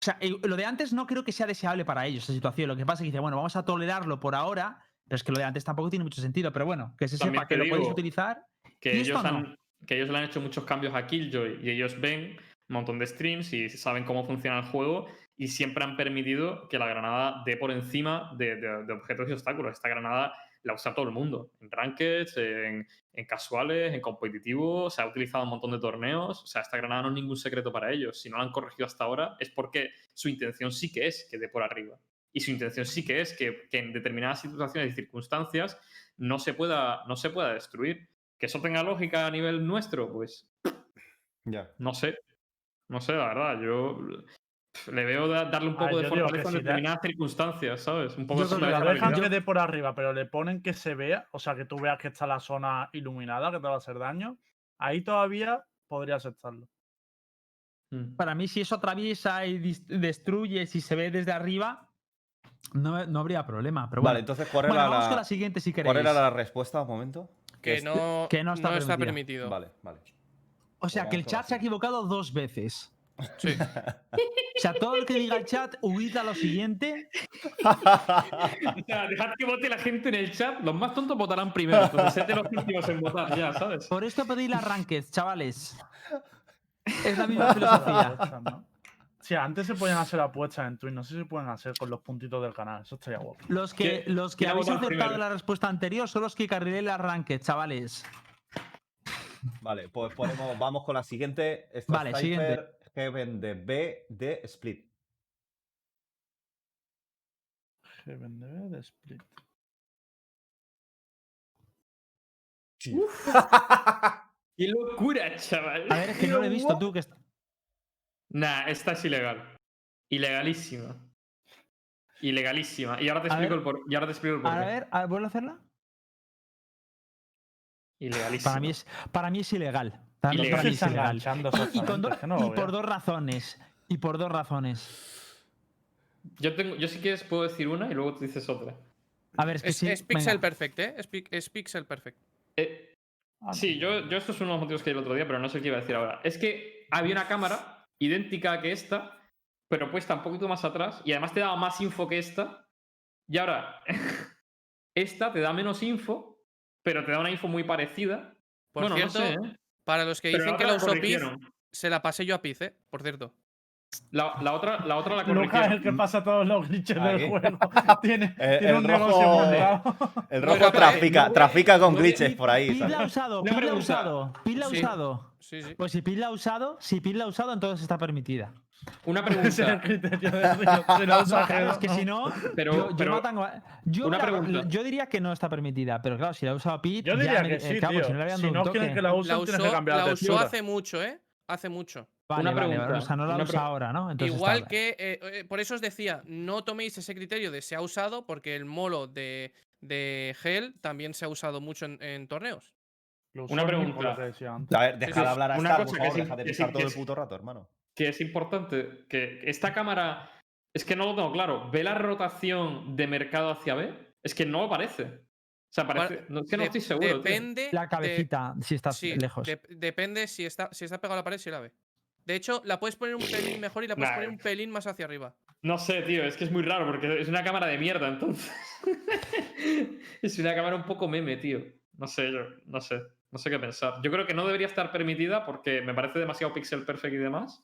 O sea, lo de antes no creo que sea deseable para ellos, esa situación. Lo que pasa es que dice, bueno, vamos a tolerarlo por ahora, pero es que lo de antes tampoco tiene mucho sentido. Pero bueno, que se También sepa que lo podéis utilizar. Que ¿Y esto ellos, no? han, que ellos le han hecho muchos cambios a Killjoy y ellos ven un montón de streams y saben cómo funciona el juego y siempre han permitido que la granada dé por encima de, de- de objetos y obstáculos. Esta granada la usa todo el mundo, en rankeds, en, en casuales, en competitivo, se ha utilizado un montón de torneos. O sea, esta granada no es ningún secreto para ellos. Si no la han corregido hasta ahora es porque su intención sí que es que dé por arriba. Y su intención sí que es que, que en determinadas situaciones y circunstancias no se pueda, no se pueda destruir. Que eso tenga lógica a nivel nuestro, pues Ya. no sé. No sé, la verdad. Yo le veo da- darle un A ver, poco de yo digo fortaleza en si da- determinadas circunstancias, ¿sabes? Un poco Yo de creo que la dejan que dé por arriba, pero le ponen que se vea, o sea, que tú veas que está la zona iluminada, que te va a hacer daño, ahí todavía podría aceptarlo. Mm. Para mí, si eso atraviesa y destruye, si se ve desde arriba, no, no habría problema. Pero bueno, Vale, entonces, ¿cuál Bueno, vamos la, con la siguiente si queréis. ¿cuál era la respuesta? Un momento. que no, que no está permitido. Vale, vale. O sea, que el chat se ha equivocado dos veces. Sí. O sea, todo el que diga el chat, huid a lo siguiente. O sea, dejad que vote la gente en el chat. Los más tontos votarán primero. Entonces, sed de los últimos en votar, ya, ¿sabes? Por esto pedí las rankeds, chavales. Es la misma filosofía. Sí, antes se podían hacer apuestas en Twitch. No sé si se pueden hacer con los puntitos del canal. Eso estaría guapo. Los que, ¿Quién- los que habéis aceptado primero? la respuesta anterior son los que carrilé las rankeds, chavales. Vale, pues ponemos, vamos con la siguiente. Esto Vale, es siguiente. Heaven de B de Split. Heaven de de Split. ¡Qué locura, chaval! A ver, es que no lo he visto tú. Que est- Nah, esta es ilegal. Ilegalísima. Ilegalísima. Y ahora te A explico ver. el por, y ahora te explico el A porqué. ver, a ver, ¿vuelvo a hacerla? Ilegalísima. Para mí es, para mí es ilegal. Ilegal. es ilegal. Y, con do- no por dos razones. Y por dos razones. Yo, tengo, yo si quieres puedo decir una y luego tú dices otra. A ver, es que Es, sí. es pixel venga. perfect, ¿eh? Es, pi- es pixel perfect. Eh, Ah, sí, yo, yo esto es uno de los motivos que di el otro día, pero no sé qué iba a decir ahora. Es que había una cámara idéntica que esta, pero puesta un poquito más atrás y además te daba más info que esta. Y ahora, esta te da menos info, pero te da una info muy parecida. Por bueno, cierto, no sé, ¿eh? Para los que Pero dicen la que la usó Piz, se la pasé yo a Piz, ¿eh? Por cierto. La, la otra, la otra la Lucas es el que pasa todos los glitches Ahí. del juego. Tiene, El- tiene el un rojo- negocio montado. El rojo no, eh, trafica, no, trafica con no, glitches por ahí. Pil la ha usado, Pil la ha usado. Pil la ha Sí. usado. Sí, sí. Pues si Pil la ha usado, si Pil la ha usado, entonces está permitida. Una Ese es el pregunta. criterio de Río. Si lo usa Claro, es que si no, Pero- yo, yo pero- no tengo- yo una la- pregunta. yo diría que no está permitida, pero claro, si la ha usado Pit, Yo ya diría me- que sí, claro, tío. si no le habían Si dado no un quieren toque. que la La usen, tienes que usó, cambiar la la usó textura. hace mucho, ¿eh? Hace mucho. Vale, Una vale, pregunta, o sea, no la usa ahora, ¿no? Entonces Igual está- que, eh, eh, por eso os decía, no toméis ese criterio de se ha usado, porque el molo de, de Hell también se ha usado mucho en, en torneos. Una pregunta. que. A ver, deja de hablar a Star, por que favor, deja de que pisar todo que el puto rato, hermano. Que es importante que esta cámara es que no lo tengo claro. ¿Ve la rotación de mercado hacia B? Es que no aparece. O sea, parece. No, es que no estoy seguro. tío. Depende. La de- cabecita, si estás sí, lejos. de- depende si está, si está pegado a la pared, si la ve. De hecho, la puedes poner un pelín mejor y la puedes Nah. poner un pelín más hacia arriba. No sé, tío, es que es muy raro porque es una cámara de mierda, entonces. es una cámara un poco meme, tío. No sé, yo, no sé. No sé qué pensar. Yo creo que no debería estar permitida porque me parece demasiado pixel perfect y demás.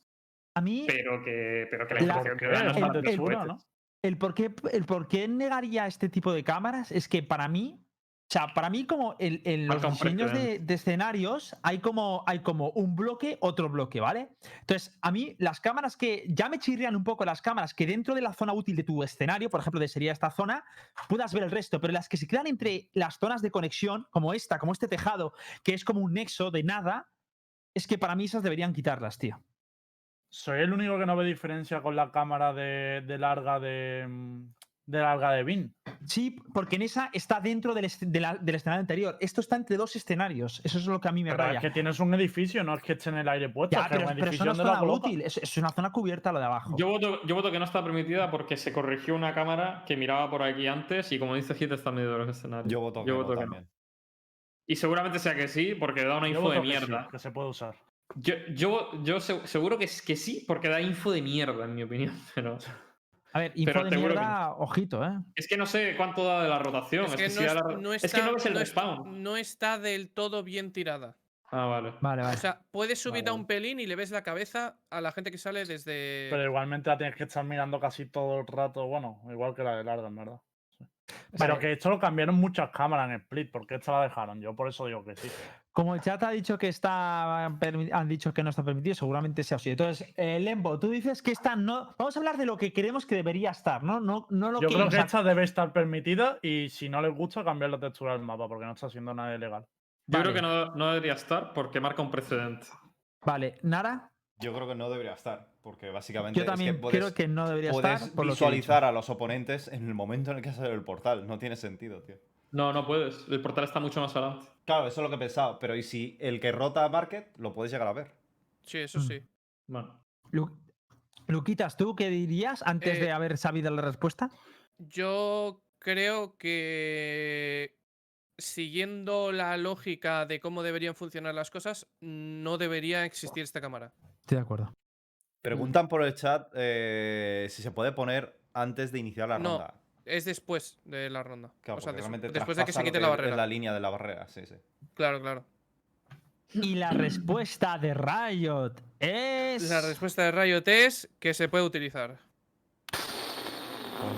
A mí, Pero que, pero que la información que dan no el- el-. ¿no? el por, qué, el por qué negaría este tipo de cámaras es que para mí, o sea, para mí como en, en los diseños de, precedente. de escenarios hay como, hay como un bloque, otro bloque, ¿vale? Entonces, a mí las cámaras que ya me chirrían un poco las cámaras que dentro de la zona útil de tu escenario, por ejemplo, de sería esta zona, puedas ver el resto, pero las que se quedan entre las zonas de conexión, como esta, como este tejado, que es como un nexo de nada, es que para mí esas deberían quitarlas, tío. Soy el único que no ve diferencia con la cámara de, de larga de, mm, de larga de Bin. Sí, porque en esa está dentro del, est- de la- del escenario anterior. Esto está entre dos escenarios. Eso es lo que a mí me Pero raya. es que tienes un edificio, no es que esté en el aire puesto, Ya, es que pero, no es la zona útil. Es, es una zona cubierta lo de abajo. Yo voto, yo voto que no está permitida porque se corrigió una cámara que miraba por aquí antes y como dice Hit está en medio de los escenarios. Yo voto que Yo no voto que también. Y seguramente sea que sí, porque da una Yo info de que sí, mierda. que se puede usar. Yo, yo, yo se- seguro que, es- que sí, porque da info de mierda, en mi opinión. Pero a ver, info pero de que mierda, ojito, ¿eh? es que no sé cuánto da de la rotación. Es que, no, es- la ro- no es está, que no ves el no es- respawn. no está del todo bien tirada. Ah, vale. Vale, vale. O sea, puedes subir Vale, a un pelín y le ves la cabeza a la gente que sale desde. Pero igualmente la tienes que estar mirando casi todo el rato, bueno, igual que la de larga, en verdad. Sí. Pero que esto lo cambiaron muchas cámaras en Split, porque esta la dejaron, yo por eso digo que sí. Como el chat ha dicho que está han dicho que no está permitido, seguramente sea así. Entonces, eh, Lembo, tú dices que esta no. Vamos a hablar de lo que creemos que debería estar, ¿no? No, no lo Yo que. creo o que sea, esta debe estar permitida y si no les gusta, cambiar la textura del mapa, porque no está haciendo nada ilegal. Yo Vale. creo que no, no debería estar porque marca un precedente. Vale, Nara, Yo creo que no debería estar, porque básicamente yo es que también puedes, creo que no debería puedes estar. Por lo que he dicho. visualizar a los oponentes en el momento en el que sale el portal. No tiene sentido, tío. No, no puedes. El portal está mucho más adelante. Claro, eso es lo que he pensado. Pero ¿y si el que rota Market lo puedes llegar a ver? Sí, eso Mm. sí. Bueno. Lu- Luquitas, ¿tú qué dirías antes de Eh, haber sabido la respuesta? Yo creo que siguiendo la lógica de cómo deberían funcionar las cosas, no debería existir esta cámara. Estoy de acuerdo. Preguntan por el chat eh, si se puede poner antes de iniciar la No, ronda. Es después de la ronda. Claro, o sea, porque des- realmente después de que se quite la es barrera. la línea de la barrera, sí, sí. Claro, claro. Y la respuesta de Riot es. La respuesta de Riot es que se puede utilizar.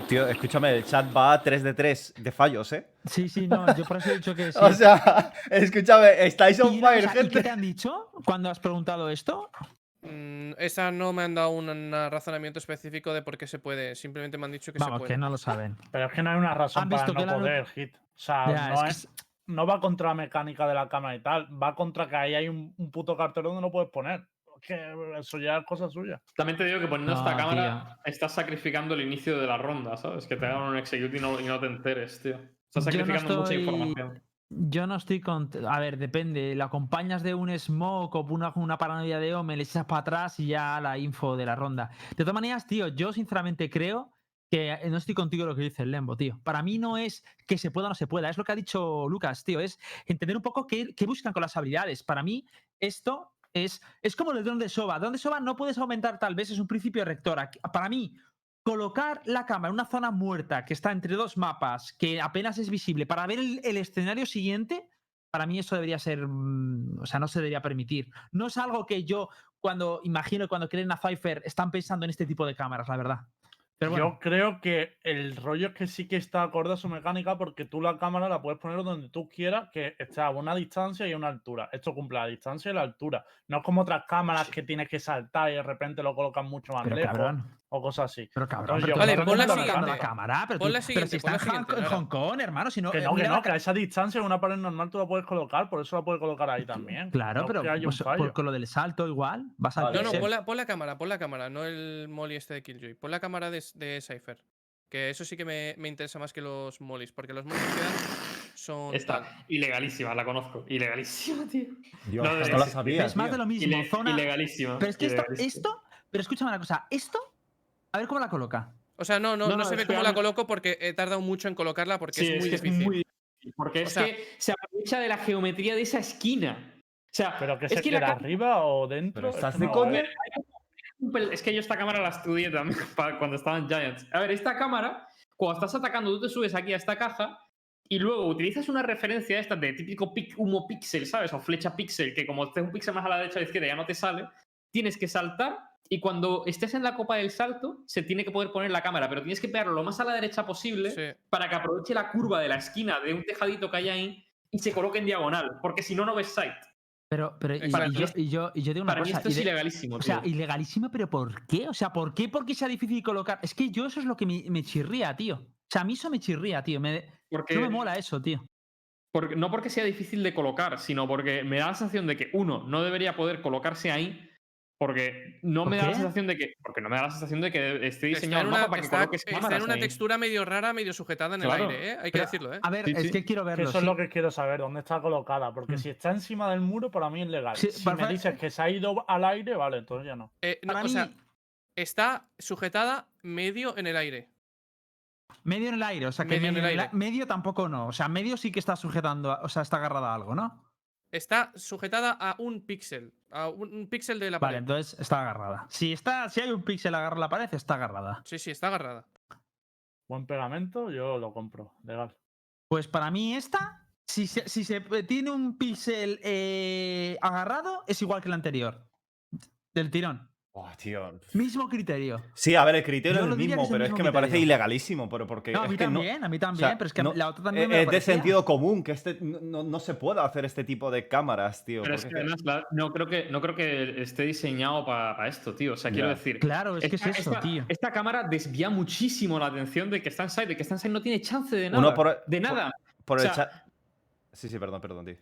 Tío, escúchame, el chat va a 3 de 3 de fallos, ¿eh? Sí, sí, no, yo por eso he dicho que sí. O sea, escúchame, estáis on fire, ¿y ¿Qué te gente. han dicho cuando has preguntado esto? Mm, esa no me han dado un, un razonamiento específico de por qué se puede. Simplemente me han dicho que se Vamos, puede. que no lo saben. Pero es que no hay una razón ¿Han para no que la- poder, Hit. O sea, Ya, no, es que no va contra la mecánica de la cámara y tal. Va contra que ahí hay un, un puto cartel donde no puedes poner. Es que eso ya es cosa suya. También te digo que poniendo esta cámara estás sacrificando el inicio de la ronda, ¿sabes? Que te hagan un execute y no, y no te enteres, tío. Estás no sacrificando mucha información. Yo no estoy con. A ver, depende. ¿La acompañas de un smoke o una, una paranoia de Ome, le echas para atrás y ya la info de la ronda? De todas maneras, tío, yo sinceramente creo que eh, no estoy contigo lo que dice el Lembo, tío. Para mí no es que se pueda o no se pueda. Es lo que ha dicho Lucas, tío. Es entender un poco qué, buscan con las habilidades. Para mí, esto es, es como el dron de Soba. El de Soba no puedes aumentar, tal vez, es un principio rector. Para mí, colocar la cámara en una zona muerta que está entre dos mapas, que apenas es visible, para ver el, el escenario siguiente, para mí eso debería ser, mm, o sea, no se debería permitir. No es algo que yo, cuando imagino, cuando creen a Cypher, están pensando en este tipo de cámaras, la verdad. Pero bueno, Yo creo que el rollo es que sí que está acorde a su mecánica porque tú la cámara la puedes poner donde tú quieras, que esté a una distancia y a una altura. Esto cumple la distancia y la altura. No es como otras cámaras que tienes que saltar y de repente lo colocan mucho más pero lejos cabrón, o cosas así. pero cabrón. Entonces pero yo Vale, pon la siguiente. la cámara, pero, Pon tú- la pero siguiente, si está la en, Hong- Kong, hermano, si no... Que eh, no, que no, la que a esa distancia en una pared normal tú la puedes colocar, por eso la puedes colocar ahí también. Claro, No pero pues, por- con lo del salto igual, vas a Vale. No, no, pon la, pon la cámara, pon la cámara, no el molly este de Killjoy. Pon la cámara de, de Cypher. Que eso sí que me, me interesa más que los mollies, porque los mollies que dan son. Esta, tal. ilegalísima, la conozco. Ilegalísima, tío. Dios, No no, la sabía. Es más tío. de lo mismo, Ile- zona... Ilegalísima. Pero es que esto, esto, pero escúchame una cosa, esto, a ver cómo la coloca. O sea, no, no, No, no, no, se ve es cómo la coloco porque he tardado mucho en colocarla porque Sí, es muy que difícil. muy difícil, Porque O es sea- que se aprovecha de la geometría de esa esquina. O sea, Pero que es se que la arriba o dentro. Pero es estás que de no, coña. Es que yo esta cámara la estudié también cuando estaba en Giants. A ver, esta cámara, cuando estás atacando, tú te subes aquí a esta caja y luego utilizas una referencia esta de típico pic- humo píxel, ¿sabes? O flecha píxel, que como estés un píxel más a la derecha o a la izquierda ya no te sale. Tienes que saltar y cuando estés en la copa del salto se tiene que poder poner la cámara, pero tienes que pegarlo lo más a la derecha posible Sí. para que aproveche la curva de la esquina de un tejadito que hay ahí y se coloque en diagonal, porque si no, no ves sight. Pero, pero y, Para y mí yo, es- y, yo, y yo digo una Para mí cosa. esto es de- ilegalísimo, o sea, tío. ilegalísimo, pero ¿por qué? O sea, ¿por qué? Porque sea difícil colocar. Es que yo eso es lo que me, me chirría, tío. O sea, a mí eso me chirría, tío. Me, Porque, no me mola eso, tío. porque- no porque sea difícil de colocar, sino porque me da la sensación de que uno no debería poder colocarse ahí. Porque no ¿Por me da la sensación de que. Porque no me da la sensación de que esté Está diseñado en el una, mapa para que está- coloques está en una ahí. textura medio rara, medio sujetada en Claro. el aire, ¿eh? Hay que Pero, decirlo, ¿eh? A ver, Sí, es sí. que quiero que verlo. eso es lo que quiero saber, dónde está colocada. Porque Mm. si está encima del muro, para mí es legal. Sí, si para- me dices que se ha ido al aire, vale, entonces ya no. Eh, no, Para o sea, mí- está sujetada medio en el aire. Medio en el aire, o sea, que Medio en medio, el en el aire. a- medio tampoco no. O sea, medio sí que está sujetando, o sea, está agarrada a algo, ¿no? Está sujetada a un píxel. A un, un píxel de la Vale, pared. entonces está agarrada. Si está, si hay un píxel agarra la pared, está agarrada. Sí, sí, está agarrada. Buen pegamento, yo lo compro, legal. Pues para mí esta, si se, si se tiene un píxel eh, agarrado, es igual que el anterior. Del tirón. Tío. Mismo criterio. Sí, a ver, el criterio es el mismo, es el pero es que me parece ilegalísimo, pero porque No, a es mí no- también, a mí o también, sea, pero es que no- la otra también me lo es de sentido común que este no, se pueda hacer este tipo de cámaras, tío. Pero es que además no, creo que, no creo que esté diseñado para esto, tío. O sea, quiero decir. Claro, es que es esta, eso, esta- tío. esta cámara desvía muchísimo la atención de que está en side, de que está en side no tiene chance de nada. Uno por- de por- nada. por o el chat. Sí, sí, perdón, perdón, tío.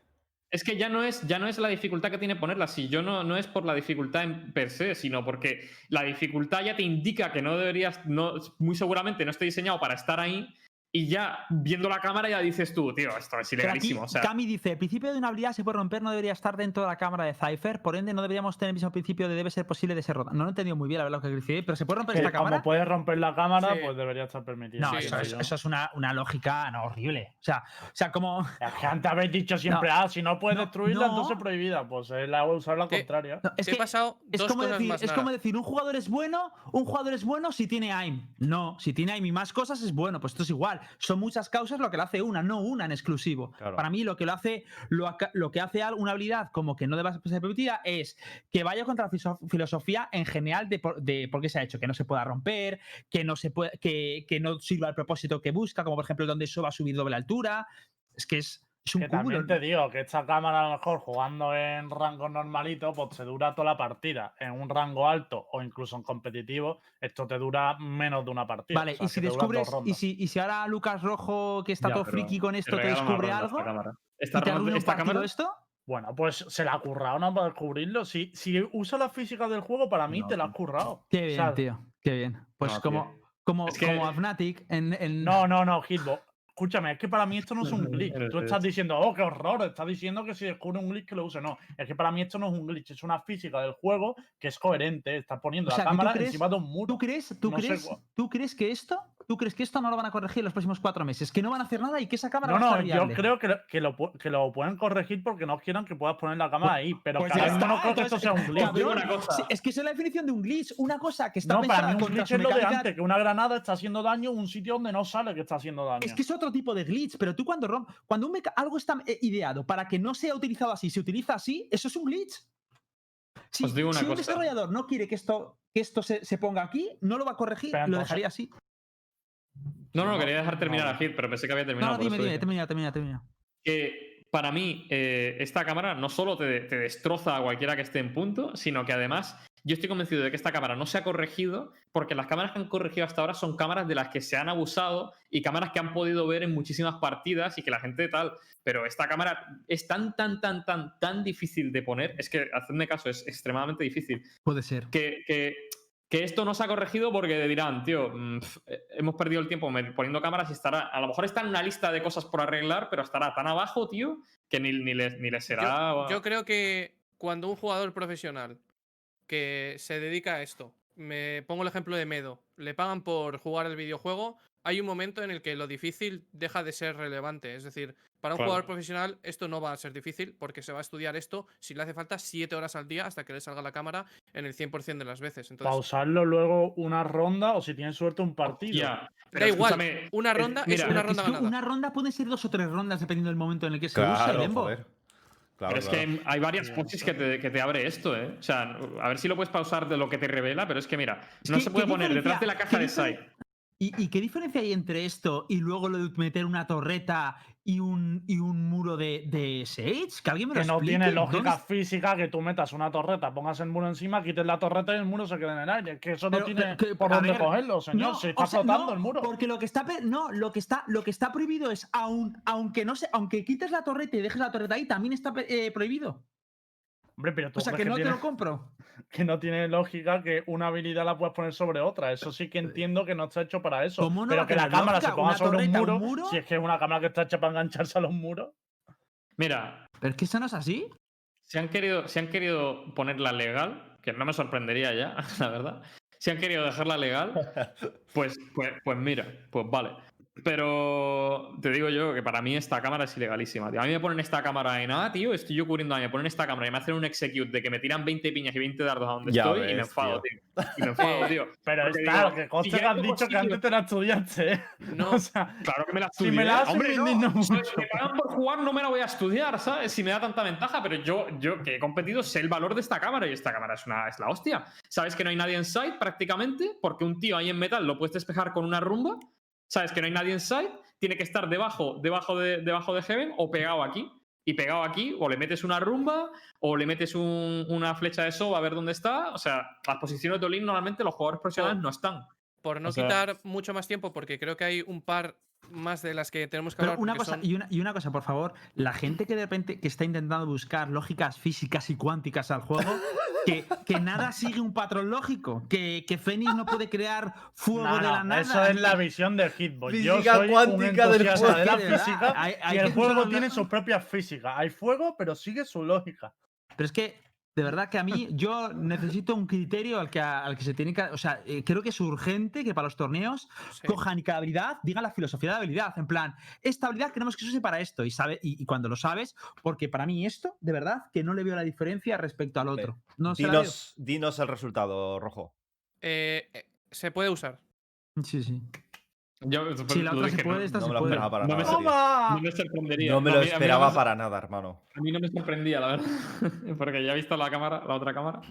Es que ya no es, ya no es la dificultad que tiene ponerla. Si yo no, no es por la dificultad en per se, sino porque la dificultad ya te indica que no deberías, no, muy seguramente no esté diseñado para estar ahí. Y ya viendo la cámara ya dices tú, tío, esto es aquí ilegalísimo. O sea, Cami dice, el principio de una habilidad se puede romper, no debería estar dentro de la cámara de Cypher, por ende no deberíamos tener el mismo principio de debe ser posible de ser rota. No lo he entendido muy bien la verdad lo que decir, pero se puede romper esta cámara. como puedes romper la cámara, Sí. pues debería estar permitido. No, Sí, eso, entiendo es, yo. eso es una, una lógica no, horrible. O sea, o sea, como. Antes habéis dicho siempre, ah, si no puedes No, destruirla, no. entonces prohibida. Pues es la usar la contraria. no, es que pasado es dos como cosas decir, más es como decir, un jugador es bueno, un jugador es bueno si tiene AIM. No, si tiene AIM y más cosas es bueno. Pues esto es igual. Son muchas causas lo que lo hace una, no una en exclusivo. Claro. Para mí, lo que lo hace, lo, lo que hace una habilidad como que no deba ser permitida es que vaya contra la filosofía en general de por, de por qué se ha hecho, que no se pueda romper, que no se puede, que, que no sirva al propósito que busca, como por ejemplo donde eso va a subir doble altura. Es que es, es un Que cúmulo. también te digo que esta cámara a lo mejor jugando en rango normalito, pues te dura toda la partida. En un rango alto o incluso en competitivo, esto te dura menos de una partida. Vale, O sea, y si descubres, y si, y si ahora Lucas Rojo, que está ya, todo friki con esto, te descubre algo, Esta cámara. y te ronda- esta cámara. esto, Bueno, pues se la ha currado, ¿no? Para descubrirlo. Si, si usa la física del juego, para mí No, te la has currado. qué O bien, sea, tío, qué bien. Pues No, tío. como, como, Es que- como a Fnatic en, en- No, no, no, Hitbox. Escúchame, es que para mí esto no es un glitch. Tú estás diciendo, oh, qué horror. Estás diciendo que si descubre un glitch que lo use. No, es que para mí esto no es un glitch. Es una física del juego que es coherente. Estás poniendo O sea, la cámara crees- encima de un muro. ¿Tú crees, tú, No crees, ¿Tú crees que esto, tú crees que esto no lo van a corregir en los próximos cuatro meses? Que no van a hacer nada y que esa cámara No, va a no, yo creo que, lo- que, lo, que lo pueden corregir porque no quieran que puedas poner la cámara ahí. Pero Pues está, no creo que esto sea un glitch. Cabrón, una cosa. es que esa es la definición de un glitch. Una cosa que está No, para pensada mí un glitch es lo de antes, que una granada está haciendo daño en un sitio donde no sale que está haciendo daño. Es que es otro tipo de glitch, pero tú cuando rom- cuando un meca- algo está eh, ideado para que no sea utilizado así, se utiliza así, eso es un glitch. Si, Os digo una si un desarrollador no quiere que esto, que esto se, se ponga aquí, no lo va a corregir, Pero lo entonces- dejaría así. No, no, No, quería dejar terminar no. a Hit, pero pensé que había terminado. no, dime, dime, termina, termina, termina. que para mí eh, esta cámara no solo te, te destroza a cualquiera que esté en punto, sino que además yo estoy convencido de que esta cámara no se ha corregido porque las cámaras que han corregido hasta ahora son cámaras de las que se han abusado y cámaras que han podido ver en muchísimas partidas y que la gente tal. Pero esta cámara es tan, tan, tan, tan, tan difícil de poner, es que, hacedme caso, es extremadamente difícil Puede ser. que, que- que esto no se ha corregido porque dirán, tío, mm, eh, hemos perdido el tiempo poniendo cámaras y estará, a lo mejor está en una lista de cosas por arreglar, pero estará tan abajo, tío, que ni, ni les, ni les será... Yo, yo creo que cuando un jugador profesional que se dedica a esto, me pongo el ejemplo de Medo, le pagan por jugar el videojuego, hay un momento en el que lo difícil deja de ser relevante. Es decir, para un Claro. jugador profesional esto no va a ser difícil porque se va a estudiar esto si le hace falta 7 horas al día hasta que le salga la cámara en el 100% de las veces. Entonces, Pausarlo luego una ronda o si tienes suerte un partido. Pero Da igual, una es- ronda es mira, una Pero que ronda es que ganada. una ronda puede ser dos o tres rondas dependiendo del momento en el que se use, Claro, Lembo. joder. Claro, Pero es claro. que hay, hay varias posis que te, que te abre esto, ¿eh? O sea, a ver si lo puedes pausar de lo que te revela, pero es que mira, Es no se puede ¿qué poner detrás de la caja de site. ¿Y, y qué diferencia hay entre esto y luego lo de meter una torreta y un, y un muro de, de Sage? Que alguien me lo Que no explique. tiene ¿Dónde lógica física que tú metas una torreta, pongas el muro encima, quites la torreta y el muro se quede en el aire. Que eso no tiene pero- que- por dónde ver, cogerlo, señor. No, se está o sea, flotando no, el muro. Porque lo que está no, lo que está lo que está prohibido es aun, aunque no se, aunque quites la torreta y dejes la torreta ahí, también está eh, prohibido. Hombre, pero tú O sea que que, no te lo compro. que no tiene lógica que una habilidad la puedas poner sobre otra. Eso sí que entiendo que no está hecho para eso. ¿Cómo no pero que la cámara lógica? se ponga ¿Una sobre un torreta, muro, un muro? Si es que es una cámara que está hecha para engancharse a los muros. Mira, Pero es que eso no es así. si han querido, si han querido ponerla legal, que no me sorprendería ya, la verdad. Si han querido dejarla legal, pues, pues, pues mira, pues vale. Pero te digo yo que para mí esta cámara es ilegalísima. Tío. A mí me ponen esta cámara en nada, tío. Estoy yo cubriendo a mí, me ponen esta cámara y me hacen un execute de que me tiran 20 piñas y 20 dardos a donde Ya estoy y me enfado, tío. tío. Y me enfado, tío. Pero Porque es claro, digo, que conste que has dicho que antes te era estudiante. ¿eh? No. o sea, Claro que me la Si me estudié. la Hombre, no. Si me pagan por jugar, no me la voy a estudiar, ¿sabes? Si me da tanta ventaja, pero yo, yo que he competido, sé el valor de esta cámara y esta cámara es, una, es la hostia. Sabes que no hay nadie en site prácticamente, porque un tío ahí en metal lo puedes despejar con una rumba. Sabes que no hay nadie en site, tiene que estar debajo, debajo, de, debajo de Heaven o pegado aquí. Y pegado aquí, o le metes una rumba, o le metes un- una flecha de soba a ver dónde está. O sea, las posiciones de Olin normalmente los jugadores profesionales no están. Por no O sea- quitar mucho más tiempo, porque creo que hay un par más de las que tenemos que Pero hablar. una cosa, son- y, una, y una cosa, por favor, la gente que de repente que está intentando buscar lógicas físicas y cuánticas al juego, que, que nada sigue un patrón lógico, que, que Fénix no puede crear fuego No, de no, la nada. eso es la visión de Hitbox. Yo Física un cuántica del juego. de la física hay- hay y el juego tiene sus propias físicas. Hay fuego, pero sigue su lógica. Pero es que, de verdad que a mí, yo necesito un criterio al que, al que se tiene que. O sea, eh, creo que es urgente que para los torneos sí. cojan y cada habilidad digan la filosofía de la habilidad. En plan, esta habilidad queremos que se use para esto. Y, sabe, y, y cuando lo sabes, porque para mí esto, de verdad, que no le veo la diferencia respecto al otro. No dinos el resultado, Rojo. Eh, eh, se puede usar. Sí, sí. Yo, Si la otra se puede, no, esta no se me lo puede. esperaba para No me nada. ¡Toma! no me sorprendería. No me lo mí- esperaba me- para nada, hermano. A mí no me sorprendía, la verdad. Porque ya he visto la cámara, la otra cámara.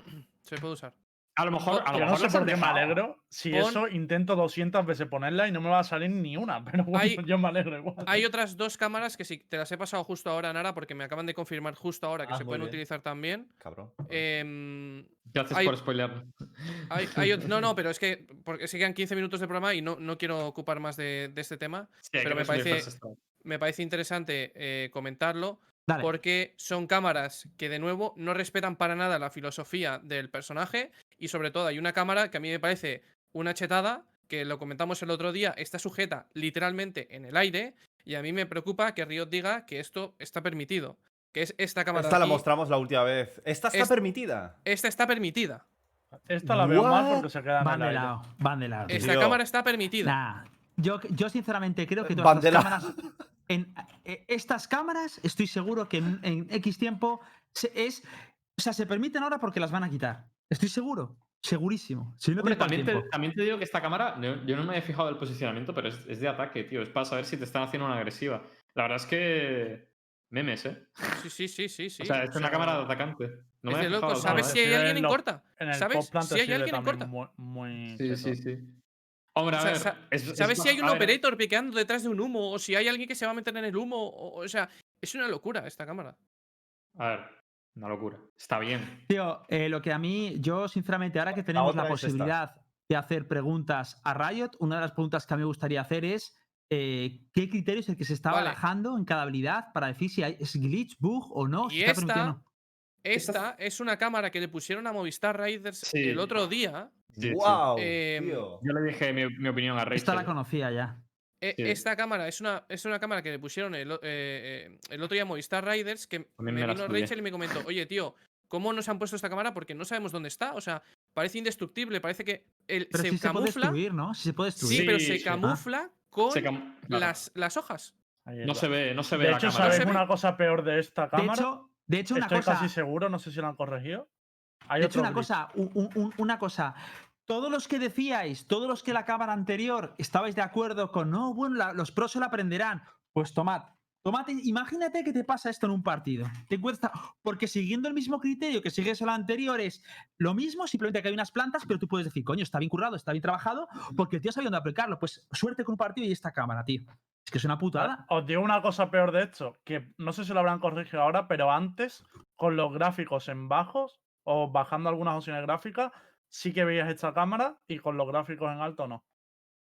Se puede usar. A lo mejor, a lo Yo no mejor sé por qué me alegro. Si Pon- eso intento 200 veces ponerla y no me va a salir ni una. Pero bueno, Hay- yo me alegro igual. Hay otras dos cámaras que sí, te las he pasado justo ahora, Nara, porque me acaban de confirmar justo ahora que Ah, se pueden bien. utilizar también. Cabrón. Em, Gracias Hay- por spoilear. hay- hay ot- no, no, pero es que porque se quedan 15 minutos de programa y no, no quiero ocupar más de, de este tema. Pero me parece- Me parece interesante eh, comentarlo Dale. porque son cámaras que de nuevo no respetan para nada la filosofía del personaje y sobre todo hay una cámara que a mí me parece una chetada que lo comentamos el otro día, está sujeta literalmente en el aire y a mí me preocupa que Riot diga que esto está permitido, que es esta cámara. Esta la mostramos la última vez. Esta está Es- permitida. Esta está permitida. Esta la veo mal porque se queda Van de lado, van de lado. Esta Tío. cámara está permitida. Nah, yo, yo sinceramente creo que todas lado. cámaras. En, eh, estas cámaras, estoy seguro que en, en X tiempo se- es. O sea, se permiten ahora porque las van a quitar. Estoy seguro. Segurísimo. Si no Hombre, te da también te, tiempo. también te digo que esta cámara, yo no me he fijado el posicionamiento, pero es, es de ataque, tío. Es para saber si te están haciendo una agresiva. La verdad es que. Memes, ¿eh? Sí, sí, sí, sí. sí. o sea, es o una sea, cámara de atacante. No es me de loco. fijado ¿Sabes alguna si hay alguien en corta? ¿Sabes si hay alguien en corta? Muy, muy Sí, sí, sí. Hombre, a O sea, ver. sa- es- es ¿Sabes si hay un operator piqueando detrás de un humo? O si hay alguien que se va a meter en el humo. O, o sea, es una locura esta cámara. A ver, una locura. Está bien. Tío, eh, lo que a mí, yo sinceramente, ahora que tenemos la, esta. posibilidad de hacer preguntas a Riot, una de las preguntas que a mí me gustaría hacer es eh, ¿qué criterio es el que se está Vale. barajando en cada habilidad para decir si hay, es glitch, bug o no? si Y está permitido o esta- no? Esta es una cámara que le pusieron a Movistar Riders Sí. el otro día. Sí, sí. ¡Wow! Tío. Yo le dije mi, mi opinión a Rachel. Esta la conocía ya. E- Sí. Esta cámara es una, es una cámara que le pusieron el, eh, el otro día Movistar Riders que me, me la vino. Rachel y me comentó, oye tío, ¿cómo nos han puesto esta cámara? Porque no sabemos dónde está. O sea, parece indestructible, parece que el, Pero se sí se puede camufla. destruir, ¿no? Sí se puede Sí, destruir. pero Sí, se sí. camufla con Se cam- claro. las, las hojas. No se ve, no se ve De la hecho, cámara. ¿sabéis se ve. una cosa peor de esta De cámara? hecho, de hecho una Estoy cosa. casi seguro, no sé si lo han corregido. Hay De hecho, una cosa, un- un- un- una cosa. Todos los que decíais, todos los que la cámara anterior estabais de acuerdo con, no, bueno, la- los pros se lo aprenderán. Pues tomad, tomad, imagínate que te pasa esto en un partido. Te encuentras, porque siguiendo el mismo criterio que sigues el anterior es lo mismo, simplemente que hay unas plantas, pero tú puedes decir, coño, está bien currado, está bien trabajado, porque el tío sabe dónde aplicarlo. Pues suerte con un partido y esta cámara, tío. Es que es una putada. Os digo una cosa peor de esto, que no sé si lo habrán corregido ahora, pero antes, con los gráficos en bajos o bajando algunas opciones gráficas, sí que veías esta cámara y con los gráficos en alto no.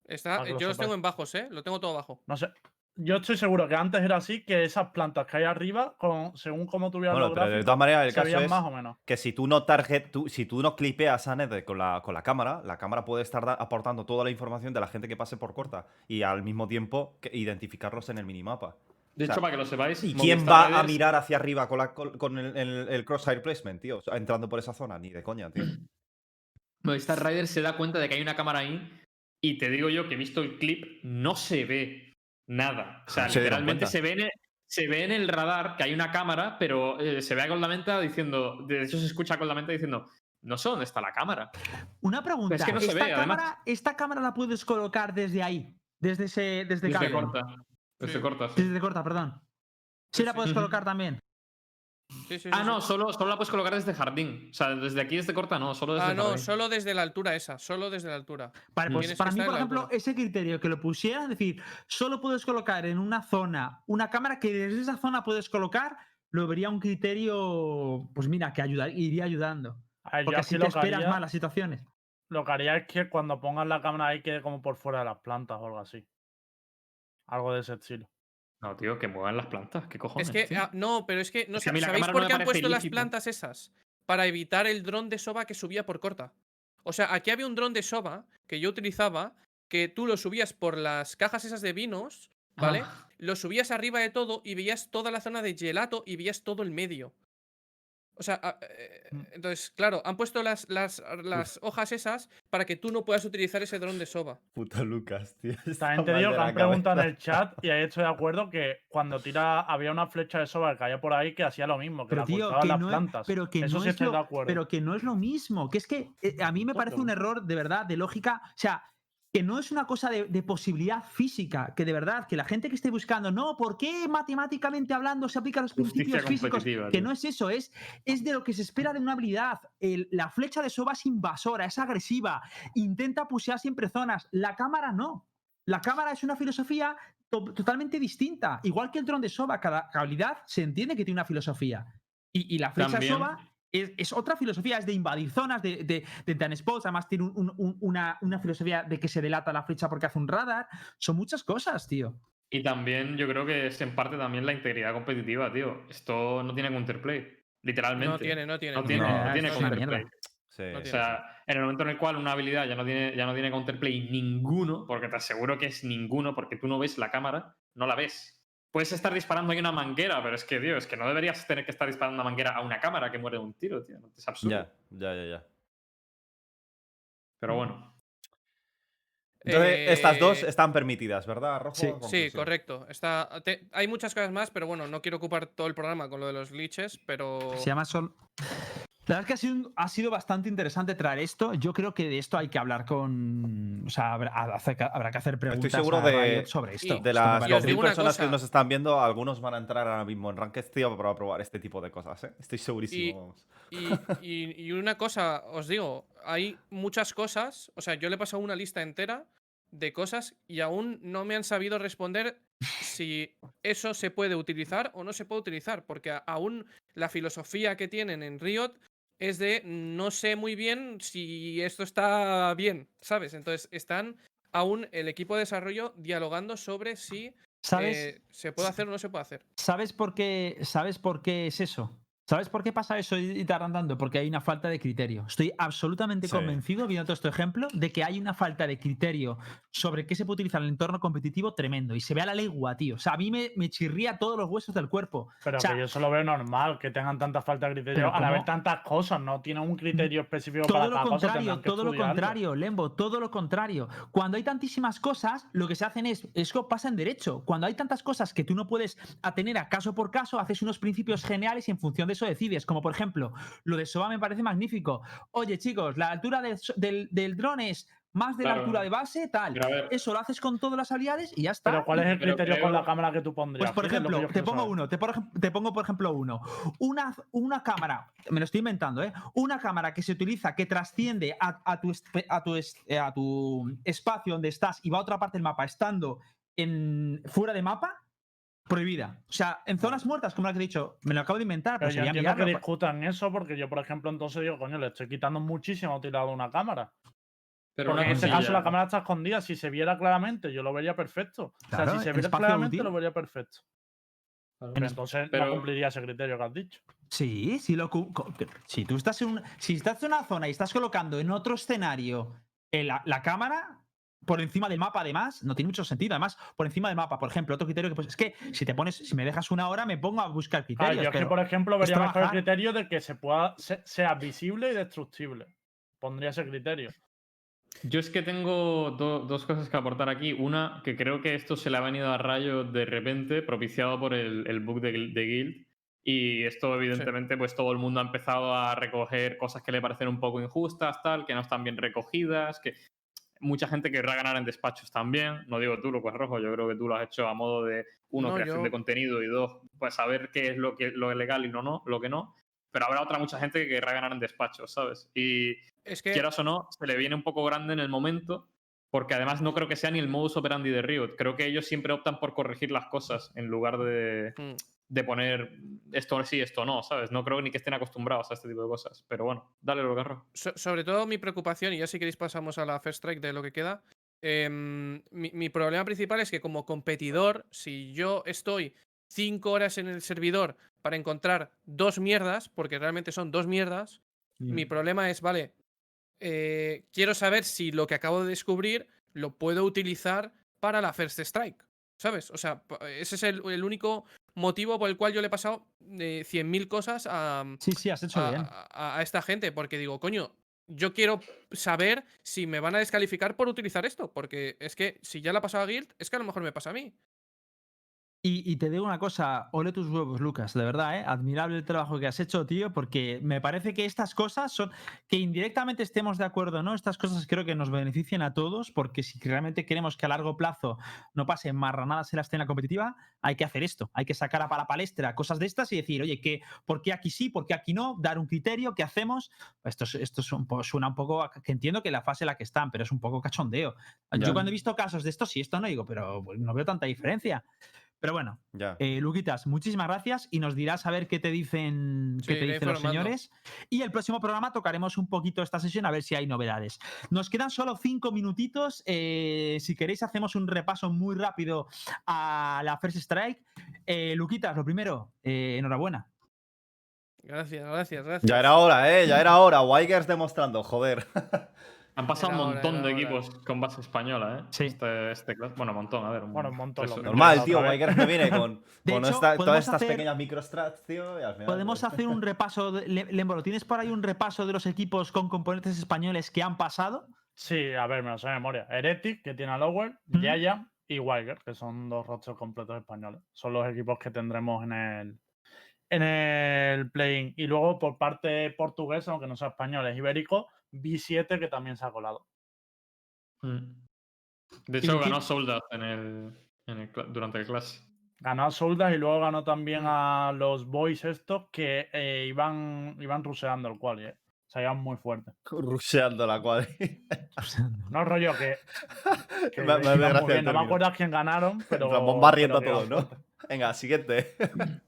Está, yo los tengo en bajos, ¿eh? Lo tengo todo bajo. No sé. Yo estoy seguro que antes era así, que esas plantas que hay arriba, con, según cómo tuvieran Bueno, los pero de gráficos, todas maneras, el se caso veían es más o menos. que si tú no target, tú- si tú no clipeas a Ned con la, con la cámara, la cámara puede estar aportando toda la información de la gente que pase por corta y al mismo tiempo que identificarlos en el minimapa. De O sea, hecho, para que lo sepáis. ¿Y quién Movistar va a mirar hacia arriba con, la- con- con el, el- el crosshair placement, tío? O sea, entrando por esa zona, ni de coña, tío. Movistar Rider se da cuenta de que hay una cámara ahí y te digo yo que he visto el clip, no se ve nada. O sea, Se literalmente se ve, en el, se ve en el radar que hay una cámara, pero eh, se ve a Goldamenta diciendo, de hecho se escucha a Goldamenta diciendo, no sé dónde está la cámara. Una pregunta. Es que no se ¿esta, ve, además. cámara, ¿Esta cámara la puedes colocar desde ahí? Desde ese. Desde, Desde corta. Desde Sí. corta. sí. Desde corta, perdón. Sí, la sí. puedes colocar también. Sí, sí, sí, Ah, sí. no, solo, solo la puedes colocar desde jardín. O sea, desde aquí, desde corta, no, solo desde Ah, no, jardín. solo desde la altura esa, solo desde la altura. Vale, pues para mí, por ejemplo, altura. ese criterio que lo pusiera, es decir, solo puedes colocar en una zona una cámara que desde esa zona puedes colocar, lo vería un criterio, pues mira, que ayudar, iría ayudando. Ver, Porque así te esperas haría, más las situaciones. lo que haría es que cuando pongas la cámara ahí quede como por fuera de las plantas o algo así. Algo de ese estilo. No, tío, que muevan las plantas. ¿Qué cojones? Es que, tío? ah, no, pero es que, no ¿sabéis por qué han puesto las plantas esas? Para evitar el dron de Soba que subía por corta. O sea, aquí había un dron de Soba que yo utilizaba, que tú lo subías por las cajas esas de vinos, ¿vale? Ah. Lo subías arriba de todo y veías toda la zona de gelato y veías todo el medio. O sea, ah, eh, Mm. entonces, claro, han puesto las, las, las hojas esas para que tú no puedas utilizar ese dron de Soba. Puto Lucas, tío. está También te digo que han preguntado en el chat y ahí estoy de acuerdo que cuando tira había una flecha de soba que caía por ahí que hacía lo mismo, que Pero la tío, que las no, plantas. es, pero que Eso no sí es estoy lo, de acuerdo. pero que no es lo mismo. Que es que eh, a mí me parece un error de verdad, de lógica. O sea, que no es una cosa de, de posibilidad física, que de verdad, que la gente que esté buscando, no, ¿por qué matemáticamente hablando se aplican los Justicia principios físicos? Que no es eso, es, es de lo que se espera de una habilidad. El- la flecha de Soba es invasora, es agresiva, intenta pusear siempre zonas. La cámara no. La cámara es una filosofía to- totalmente distinta. Igual que el dron de Soba, cada habilidad se entiende que tiene una filosofía. Y, y la flecha También- de Soba es, es otra filosofía, es de invadir zonas, de, de, de tan spots, además tiene un- un- un- una, una filosofía de que se delata la flecha porque hace un radar. Son muchas cosas, tío. Y también yo creo que es en parte también la integridad competitiva, tío. Esto no tiene counterplay. Literalmente. No tiene, no tiene. No tiene, No, no tiene counterplay. Sí. No O sea, en el momento en el cual una habilidad ya no tiene, ya no tiene counterplay ninguno, porque te aseguro que es ninguno, porque tú no ves la cámara, no la ves. Puedes estar disparando ahí una manguera, pero es que, tío, es que no deberías tener que estar disparando una manguera a una cámara que muere de un tiro, tío. Es absurdo. Ya, ya, ya, ya. Pero bueno. Entonces, estas dos Eh, están permitidas, ¿verdad, Rojo? Sí. Correcto. Está, te- hay muchas cosas más, pero bueno, no quiero ocupar todo el programa con lo de los glitches, pero. Se llama Sol. La verdad es que ha sido, un- ha sido bastante interesante traer esto. Yo creo que de esto hay que hablar con. O sea, habrá, que hacer preguntas seguro a de- sobre esto. Y- De las Y os 2.000 digo 2.000 una personas que nos están viendo, algunos van a entrar ahora mismo en Ranked, tío, para probar este tipo de cosas, ¿eh? Estoy segurísimo. vamos. Y, y- y una cosa, os digo, hay muchas cosas. O sea, yo le he pasado una lista entera de cosas y aún no me han sabido responder si eso se puede utilizar o no se puede utilizar. Porque aún la filosofía que tienen en Riot es de no sé muy bien si esto está bien, ¿sabes? Entonces están aún el equipo de desarrollo dialogando sobre si ¿Sabes? eh, se puede hacer o no se puede hacer. ¿Sabes por qué, ¿Sabes por qué es eso? ¿Sabes por qué pasa eso y tardando? Porque hay una falta de criterio. Estoy absolutamente Sí. convencido, viendo todo este ejemplo, de que hay una falta de criterio sobre qué se puede utilizar en el entorno competitivo tremendo. Y se ve a la legua, tío. O sea, a mí me, me chirría todos los huesos del cuerpo. Pero O sea, que yo eso lo veo normal, que tengan tanta falta de criterio. Al haber tantas cosas, no tienen un criterio específico Todo para lo cada cosa. contrario, que todo lo estudiarlo. contrario, Lembo, todo lo contrario. Cuando hay tantísimas cosas, lo que se hacen es, eso pasa en derecho. Cuando hay tantas cosas que tú no puedes atener a caso por caso, haces unos principios geniales y en función de eso decides. Como por ejemplo, lo de SOA me parece magnífico. Oye, chicos, la altura del, del, del dron es más de la altura de base, tal. Ver, Eso lo haces con todas las habilidades y ya está. Pero ¿cuál es el criterio con la cámara que tú pondrías? Pues por ejemplo, te pongo saber. uno, te, por te pongo por ejemplo uno. Una, una cámara, me lo estoy inventando, ¿eh? Una cámara que se utiliza, que trasciende a, a tu, a, tu, es- a tu espacio donde estás y va a otra parte del mapa, estando en, fuera de mapa, prohibida. O sea, en zonas muertas, como la que he dicho, me lo acabo de inventar, pero, Pero yo sería entiendo que discutan eso porque yo, por ejemplo, entonces digo, coño, le estoy quitando muchísima utilidad a una cámara. pero Porque en este caso la cámara está escondida. Si se viera claramente, yo lo vería perfecto. o sea, si se viera claramente, útil. lo vería perfecto. Claro. Pero entonces pero- no cumpliría ese criterio que has dicho. Sí, sí lo si tú estás en un- si estás en una zona y estás colocando en otro escenario eh, la, la cámara por encima del mapa, además, no tiene mucho sentido. Además, por encima del mapa, por ejemplo, otro criterio que pues es que si te pones, si me dejas una hora, me pongo a buscar Claro, criterios. yo es que, por ejemplo, vería mejor el criterio de que se pueda se- sea visible y destructible. Pondría ese criterio. Yo es que tengo do- dos cosas que aportar aquí. Una, que creo que esto se le ha venido a rayo de repente, propiciado por el, el bug de, Guild- de Guild. Y esto, evidentemente, pues todo el mundo ha empezado a recoger cosas que le parecen un poco injustas, tal, que no están bien recogidas, que mucha gente querrá ganar en despachos también. No digo tú, Lucas Rojo, yo creo que tú lo has hecho a modo de, uno, No, creación yo- de contenido y dos, pues saber qué es lo que lo legal y no, no, lo que no. Pero habrá otra mucha gente que querrá ganar en despachos, ¿sabes? Y Es que. quieras o no, se le viene un poco grande en el momento, porque además no creo que sea ni el modus operandi de Riot. Creo que ellos siempre optan por corregir las cosas en lugar de, Mm. De poner esto sí, esto no, ¿sabes? No creo ni que estén acostumbrados a este tipo de cosas. Pero bueno, dale lo carro. So- sobre todo mi preocupación, y ya si queréis pasamos a la first strike de lo que queda, em, mi, mi problema principal es que como competidor, si yo estoy cinco horas en el servidor para encontrar dos mierdas, porque realmente son dos mierdas, mi Mm. problema es, vale, eh, quiero saber si lo que acabo de descubrir lo puedo utilizar para la First Strike, ¿sabes? O sea, ese es el, el único motivo por el cual yo le he pasado eh, 100.000 cosas a, Sí, sí, has hecho a, bien. a- a esta gente, porque digo, coño, yo quiero saber si me van a descalificar por utilizar esto, porque es que si ya la ha pasado a Guild, es que a lo mejor me pasa a mí. Y, y te digo una cosa, ole tus huevos, Lucas, de verdad, ¿eh? admirable el trabajo que has hecho, tío, porque me parece que estas cosas son, que indirectamente estemos de acuerdo, ¿no? Estas cosas creo que nos benefician a todos, porque si realmente queremos que a largo plazo no pase marranadas en la escena competitiva, hay que hacer esto, hay que sacar a la palestra cosas de estas y decir, oye, que, ¿por qué aquí sí, por qué aquí no? Dar un criterio, ¿qué hacemos? Esto, es- esto es un suena un poco, a- que entiendo que la fase en la que están, pero es un poco cachondeo. Yo cuando he visto casos de esto, sí, esto no digo, pero pues, no veo tanta diferencia. Pero bueno, Ya. eh, Luquitas, muchísimas gracias y nos dirás a ver qué te dicen, qué Sí, te iré dicen los señores. Y el próximo programa tocaremos un poquito esta sesión a ver si hay novedades. Nos quedan solo cinco minutitos. eh, si queréis, hacemos un repaso muy rápido a la First Strike. Eh, Luquitas, lo primero, eh, enhorabuena. Gracias, gracias, gracias. Ya era hora, ¿eh? Ya era hora. Wigers demostrando, joder. Han pasado Era un montón de era equipos con base española, ¿eh? Sí. Este, este Bueno, un montón, a ver. Bueno, un montón, mismo. Normal, tío. Wigers me viene con, De con hecho, esta- todas podemos estas hacer- pequeñas microstrats, tío. y al final, Podemos pues- hacer un repaso. De, Le- Lembo, ¿lo ¿tienes por ahí un repaso de los equipos con componentes españoles que han pasado? Sí, a ver, me lo sé de memoria. Heretic, que tiene a Lower, Ujú. Yaya y Wiger, que son dos rostros completos españoles. Son los equipos que tendremos en el en el play-in. Y luego por parte portuguesa, aunque no sea español, es ibérico, B7 que también se ha colado. Mm. De ¿Y hecho, ganó Soldat en el, en el cla- durante el clase. Ganó a Soldas y luego ganó también Mm. a los boys estos que eh, iban, iban ruseando el quali, eh. O sea, iban muy fuerte. Rusheando la cuadri. No rollo que, Me- me bien. No me acuerdo a quién ganaron, pero. En plan, bombardeando a todos, ¿no? Venga, siguiente.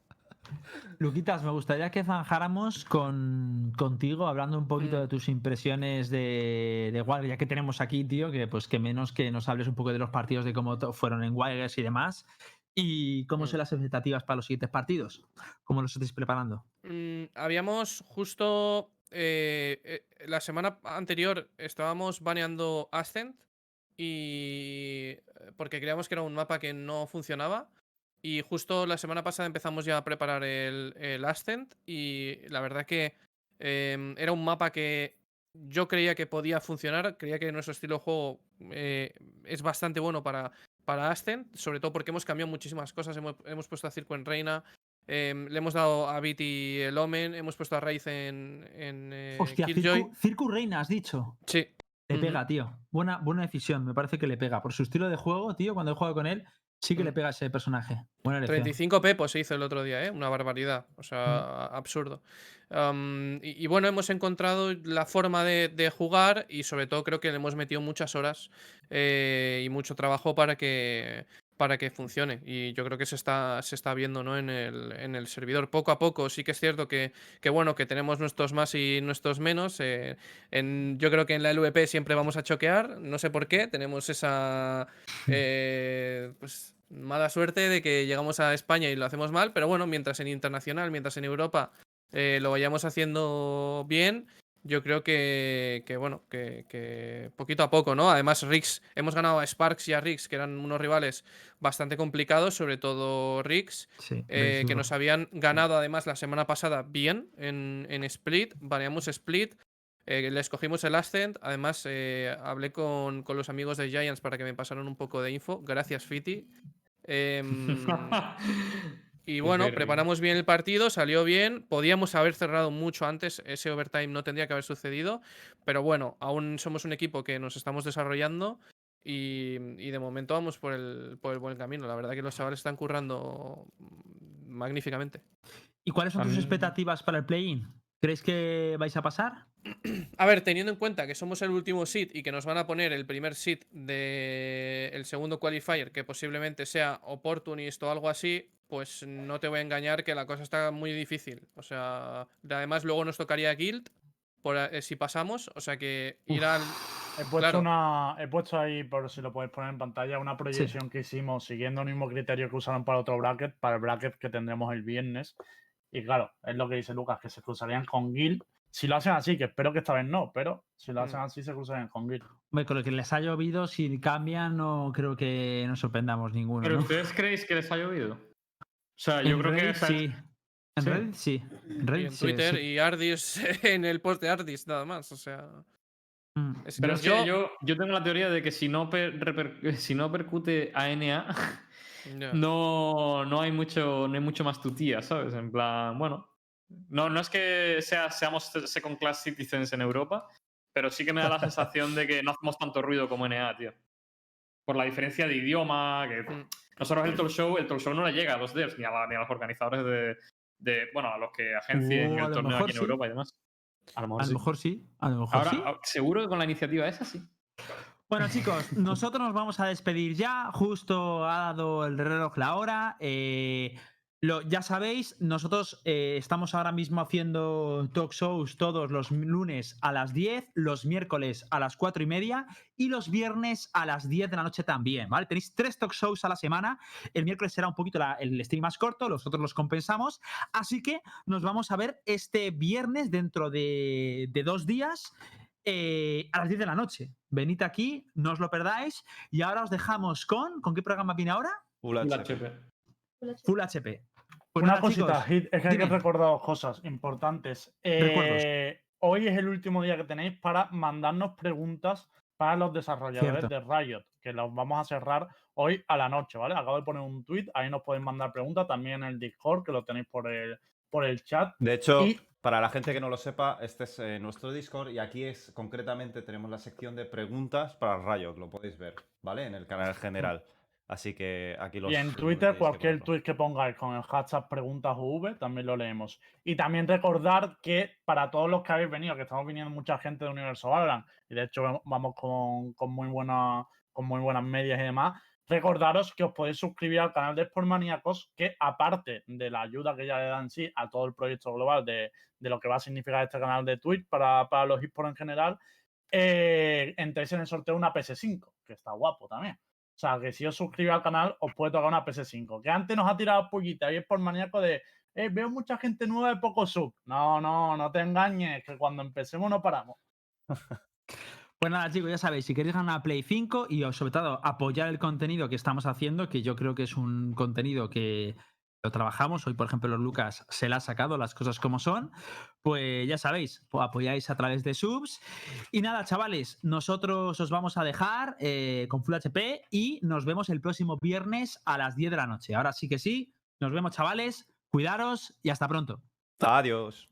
Luquitas, me gustaría que zanjáramos con, contigo hablando un poquito Mm. de tus impresiones de, de Wild, ya que tenemos aquí, tío, que pues que menos que nos hables un poco de los partidos, de cómo fueron en Wilders y demás, y cómo Mm. son las expectativas para los siguientes partidos, cómo los estáis preparando. Mm, habíamos justo eh, eh, la semana anterior estábamos baneando Ascent y eh, porque creíamos que era un mapa que no funcionaba y justo la semana pasada empezamos ya a preparar el, el Ascent y la verdad que em, era un mapa que yo creía que podía funcionar, creía que nuestro estilo de juego eh, es bastante bueno para, para Ascent, sobre todo porque hemos cambiado muchísimas cosas, hemos, hemos puesto a Circo en Reina, em, le hemos dado a Viti el Omen, hemos puesto a Raíz en, en eh, Hostia, Circu Reina, has dicho. Sí, Le pega, tío. Buena, buena decisión, me parece que le pega. Por su estilo de juego, tío, cuando he jugado con él, sí que le Mm. pega a ese personaje. Buena elección. 35 pepos se hizo el otro día, ¿eh? Una barbaridad. O sea, absurdo. Am, y, y bueno, hemos encontrado la forma de, de jugar y sobre todo creo que le hemos metido muchas horas eh, y mucho trabajo para que para que funcione. Y yo creo que se está, se está viendo ¿no? en, el, en el servidor. Poco a poco, sí que es cierto que, que bueno, que tenemos nuestros más y nuestros menos. eh, en, yo creo que en la LVP siempre vamos a choquear. No sé por qué. Tenemos esa eh, pues, mala suerte de que llegamos a España y lo hacemos mal. Pero bueno, mientras en internacional, mientras en Europa eh, lo vayamos haciendo bien, yo creo que, que, bueno, que, que poquito a poco, ¿no? Además, Rix, hemos ganado a Sparks y a Rix, que eran unos rivales bastante complicados, sobre todo Sí, eh, que nos habían ganado además la semana pasada bien en, en Split, baneamos Split. eh, le escogimos el Ascent. Además, eh, hablé con, con los amigos de Giants para que me pasaran un poco de info. Gracias, Fiti. Y bueno, preparamos bien el partido, salió bien. Podíamos haber cerrado mucho antes, ese overtime no tendría que haber sucedido. Pero bueno, aún somos un equipo que nos estamos desarrollando y, y de momento vamos por el, por el buen camino. La verdad que los chavales están currando magníficamente. ¿Y cuáles son tus expectativas para el play-in? ¿Creéis que vais a pasar? A ver, teniendo en cuenta que somos el último seed y que nos van a poner el primer seed del el segundo qualifier, que posiblemente sea Opportunist o algo así, pues no te voy a engañar que la cosa está muy difícil. O sea, además luego nos tocaría Guild por, eh, si pasamos, o sea que ir al, He puesto, Claro. una, he puesto ahí, por si lo podéis poner en pantalla, una proyección que hicimos siguiendo el mismo criterio que usaron para otro bracket, para el bracket que tendremos el viernes. Y claro, es lo que dice Lucas, que se cruzarían con Gil. Si lo hacen así, que espero que esta vez no, pero si lo hacen Mm. así, se cruzarían con Gil. Hombre, con lo que les ha llovido, si cambian, no creo que nos sorprendamos ninguno. ¿Pero ¿no? ustedes creéis que les ha llovido? O sea, yo En creo que... Sí. En Sí. Reddit sí. En Y Reddit en sí, Twitter sí. y Ardis en el post de Ardis, nada más. O sea. Mm. es- Pero es yo- que yo, yo tengo la teoría de que si no, per- reper- si no percute a NA, ya. no, no hay mucho no hay mucho más tutía, ¿sabes? En plan, bueno, no, no es que sea, seamos second class citizens en Europa, pero sí que me da la sensación de que no hacemos tanto ruido como NA, tío. Por la diferencia de idioma, que Mm. nosotros el talk show, el talk show no le llega a los devs ni a, la- ni a los organizadores de, de, bueno, a los que agencien Uh, el torneo aquí en sí. Europa y demás. A lo mejor A sí. lo mejor sí. A lo mejor Ahora, sí. ah, seguro que con la iniciativa esa sí. Bueno, chicos, nosotros nos vamos a despedir ya. Justo ha dado el reloj la hora. Eh, lo, ya sabéis, nosotros eh, estamos ahora mismo haciendo talk shows todos los lunes a las 10, los miércoles a las 4 y media y los viernes a las 10 de la noche también, ¿vale? Tenéis tres talk shows a la semana. El miércoles será un poquito la- el stream más corto, los otros los compensamos. Así que nos vamos a ver este viernes dentro de, de dos días eh, a las 10 de la noche. Venid aquí, no os lo perdáis. Y ahora os dejamos con. ¿Con qué programa viene ahora? Full HP. Pues Una nada, cosita, Hit, es que hay que dime. recordar dos cosas importantes. Eh, hoy es el último día que tenéis para mandarnos preguntas para los desarrolladores Cierto. de Riot, que los vamos a cerrar hoy a la noche, ¿vale? Acabo de poner un tweet, ahí nos podéis mandar preguntas, también en el Discord, que lo tenéis por el, por el chat. De hecho, Y- para la gente que no lo sepa, este es eh, nuestro Discord y aquí es concretamente tenemos la sección de preguntas para Riot, lo podéis ver, ¿vale? En el canal general. Así que aquí los Y en Twitter, cualquier tweet que pongáis con el hashtag preguntas UV, también lo leemos. Y también recordar que para todos los que habéis venido, que estamos viniendo mucha gente de Universo Valorant, y de hecho vam- vamos con, con muy, buena, con muy buenas medias y demás, recordaros que os podéis suscribir al canal de Sportmaníacos, que aparte de la ayuda que ya le dan sí a todo el proyecto global de, de lo que va a significar este canal de Twitch para, para los esports en general, eh, entréis en el sorteo una PS5, que está guapo también. O sea, que si os suscribís al canal, os puede tocar una PS5. Que antes nos ha tirado pollita y es por maníaco de, eh, veo mucha gente nueva de poco sub. No, no, no te engañes, que cuando empecemos no paramos. Pues nada, chicos, ya sabéis, si queréis ganar Play 5 y sobre todo apoyar el contenido que estamos haciendo, que yo creo que es un contenido que lo trabajamos. Hoy, por ejemplo, los Lucas se la ha sacado las cosas como son. Pues ya sabéis, apoyáis a través de subs. Y nada, chavales, nosotros os vamos a dejar eh, con Full HP y nos vemos el próximo viernes a las 10 de la noche. Ahora sí que sí, nos vemos, chavales. Cuidaros y hasta pronto. Adiós.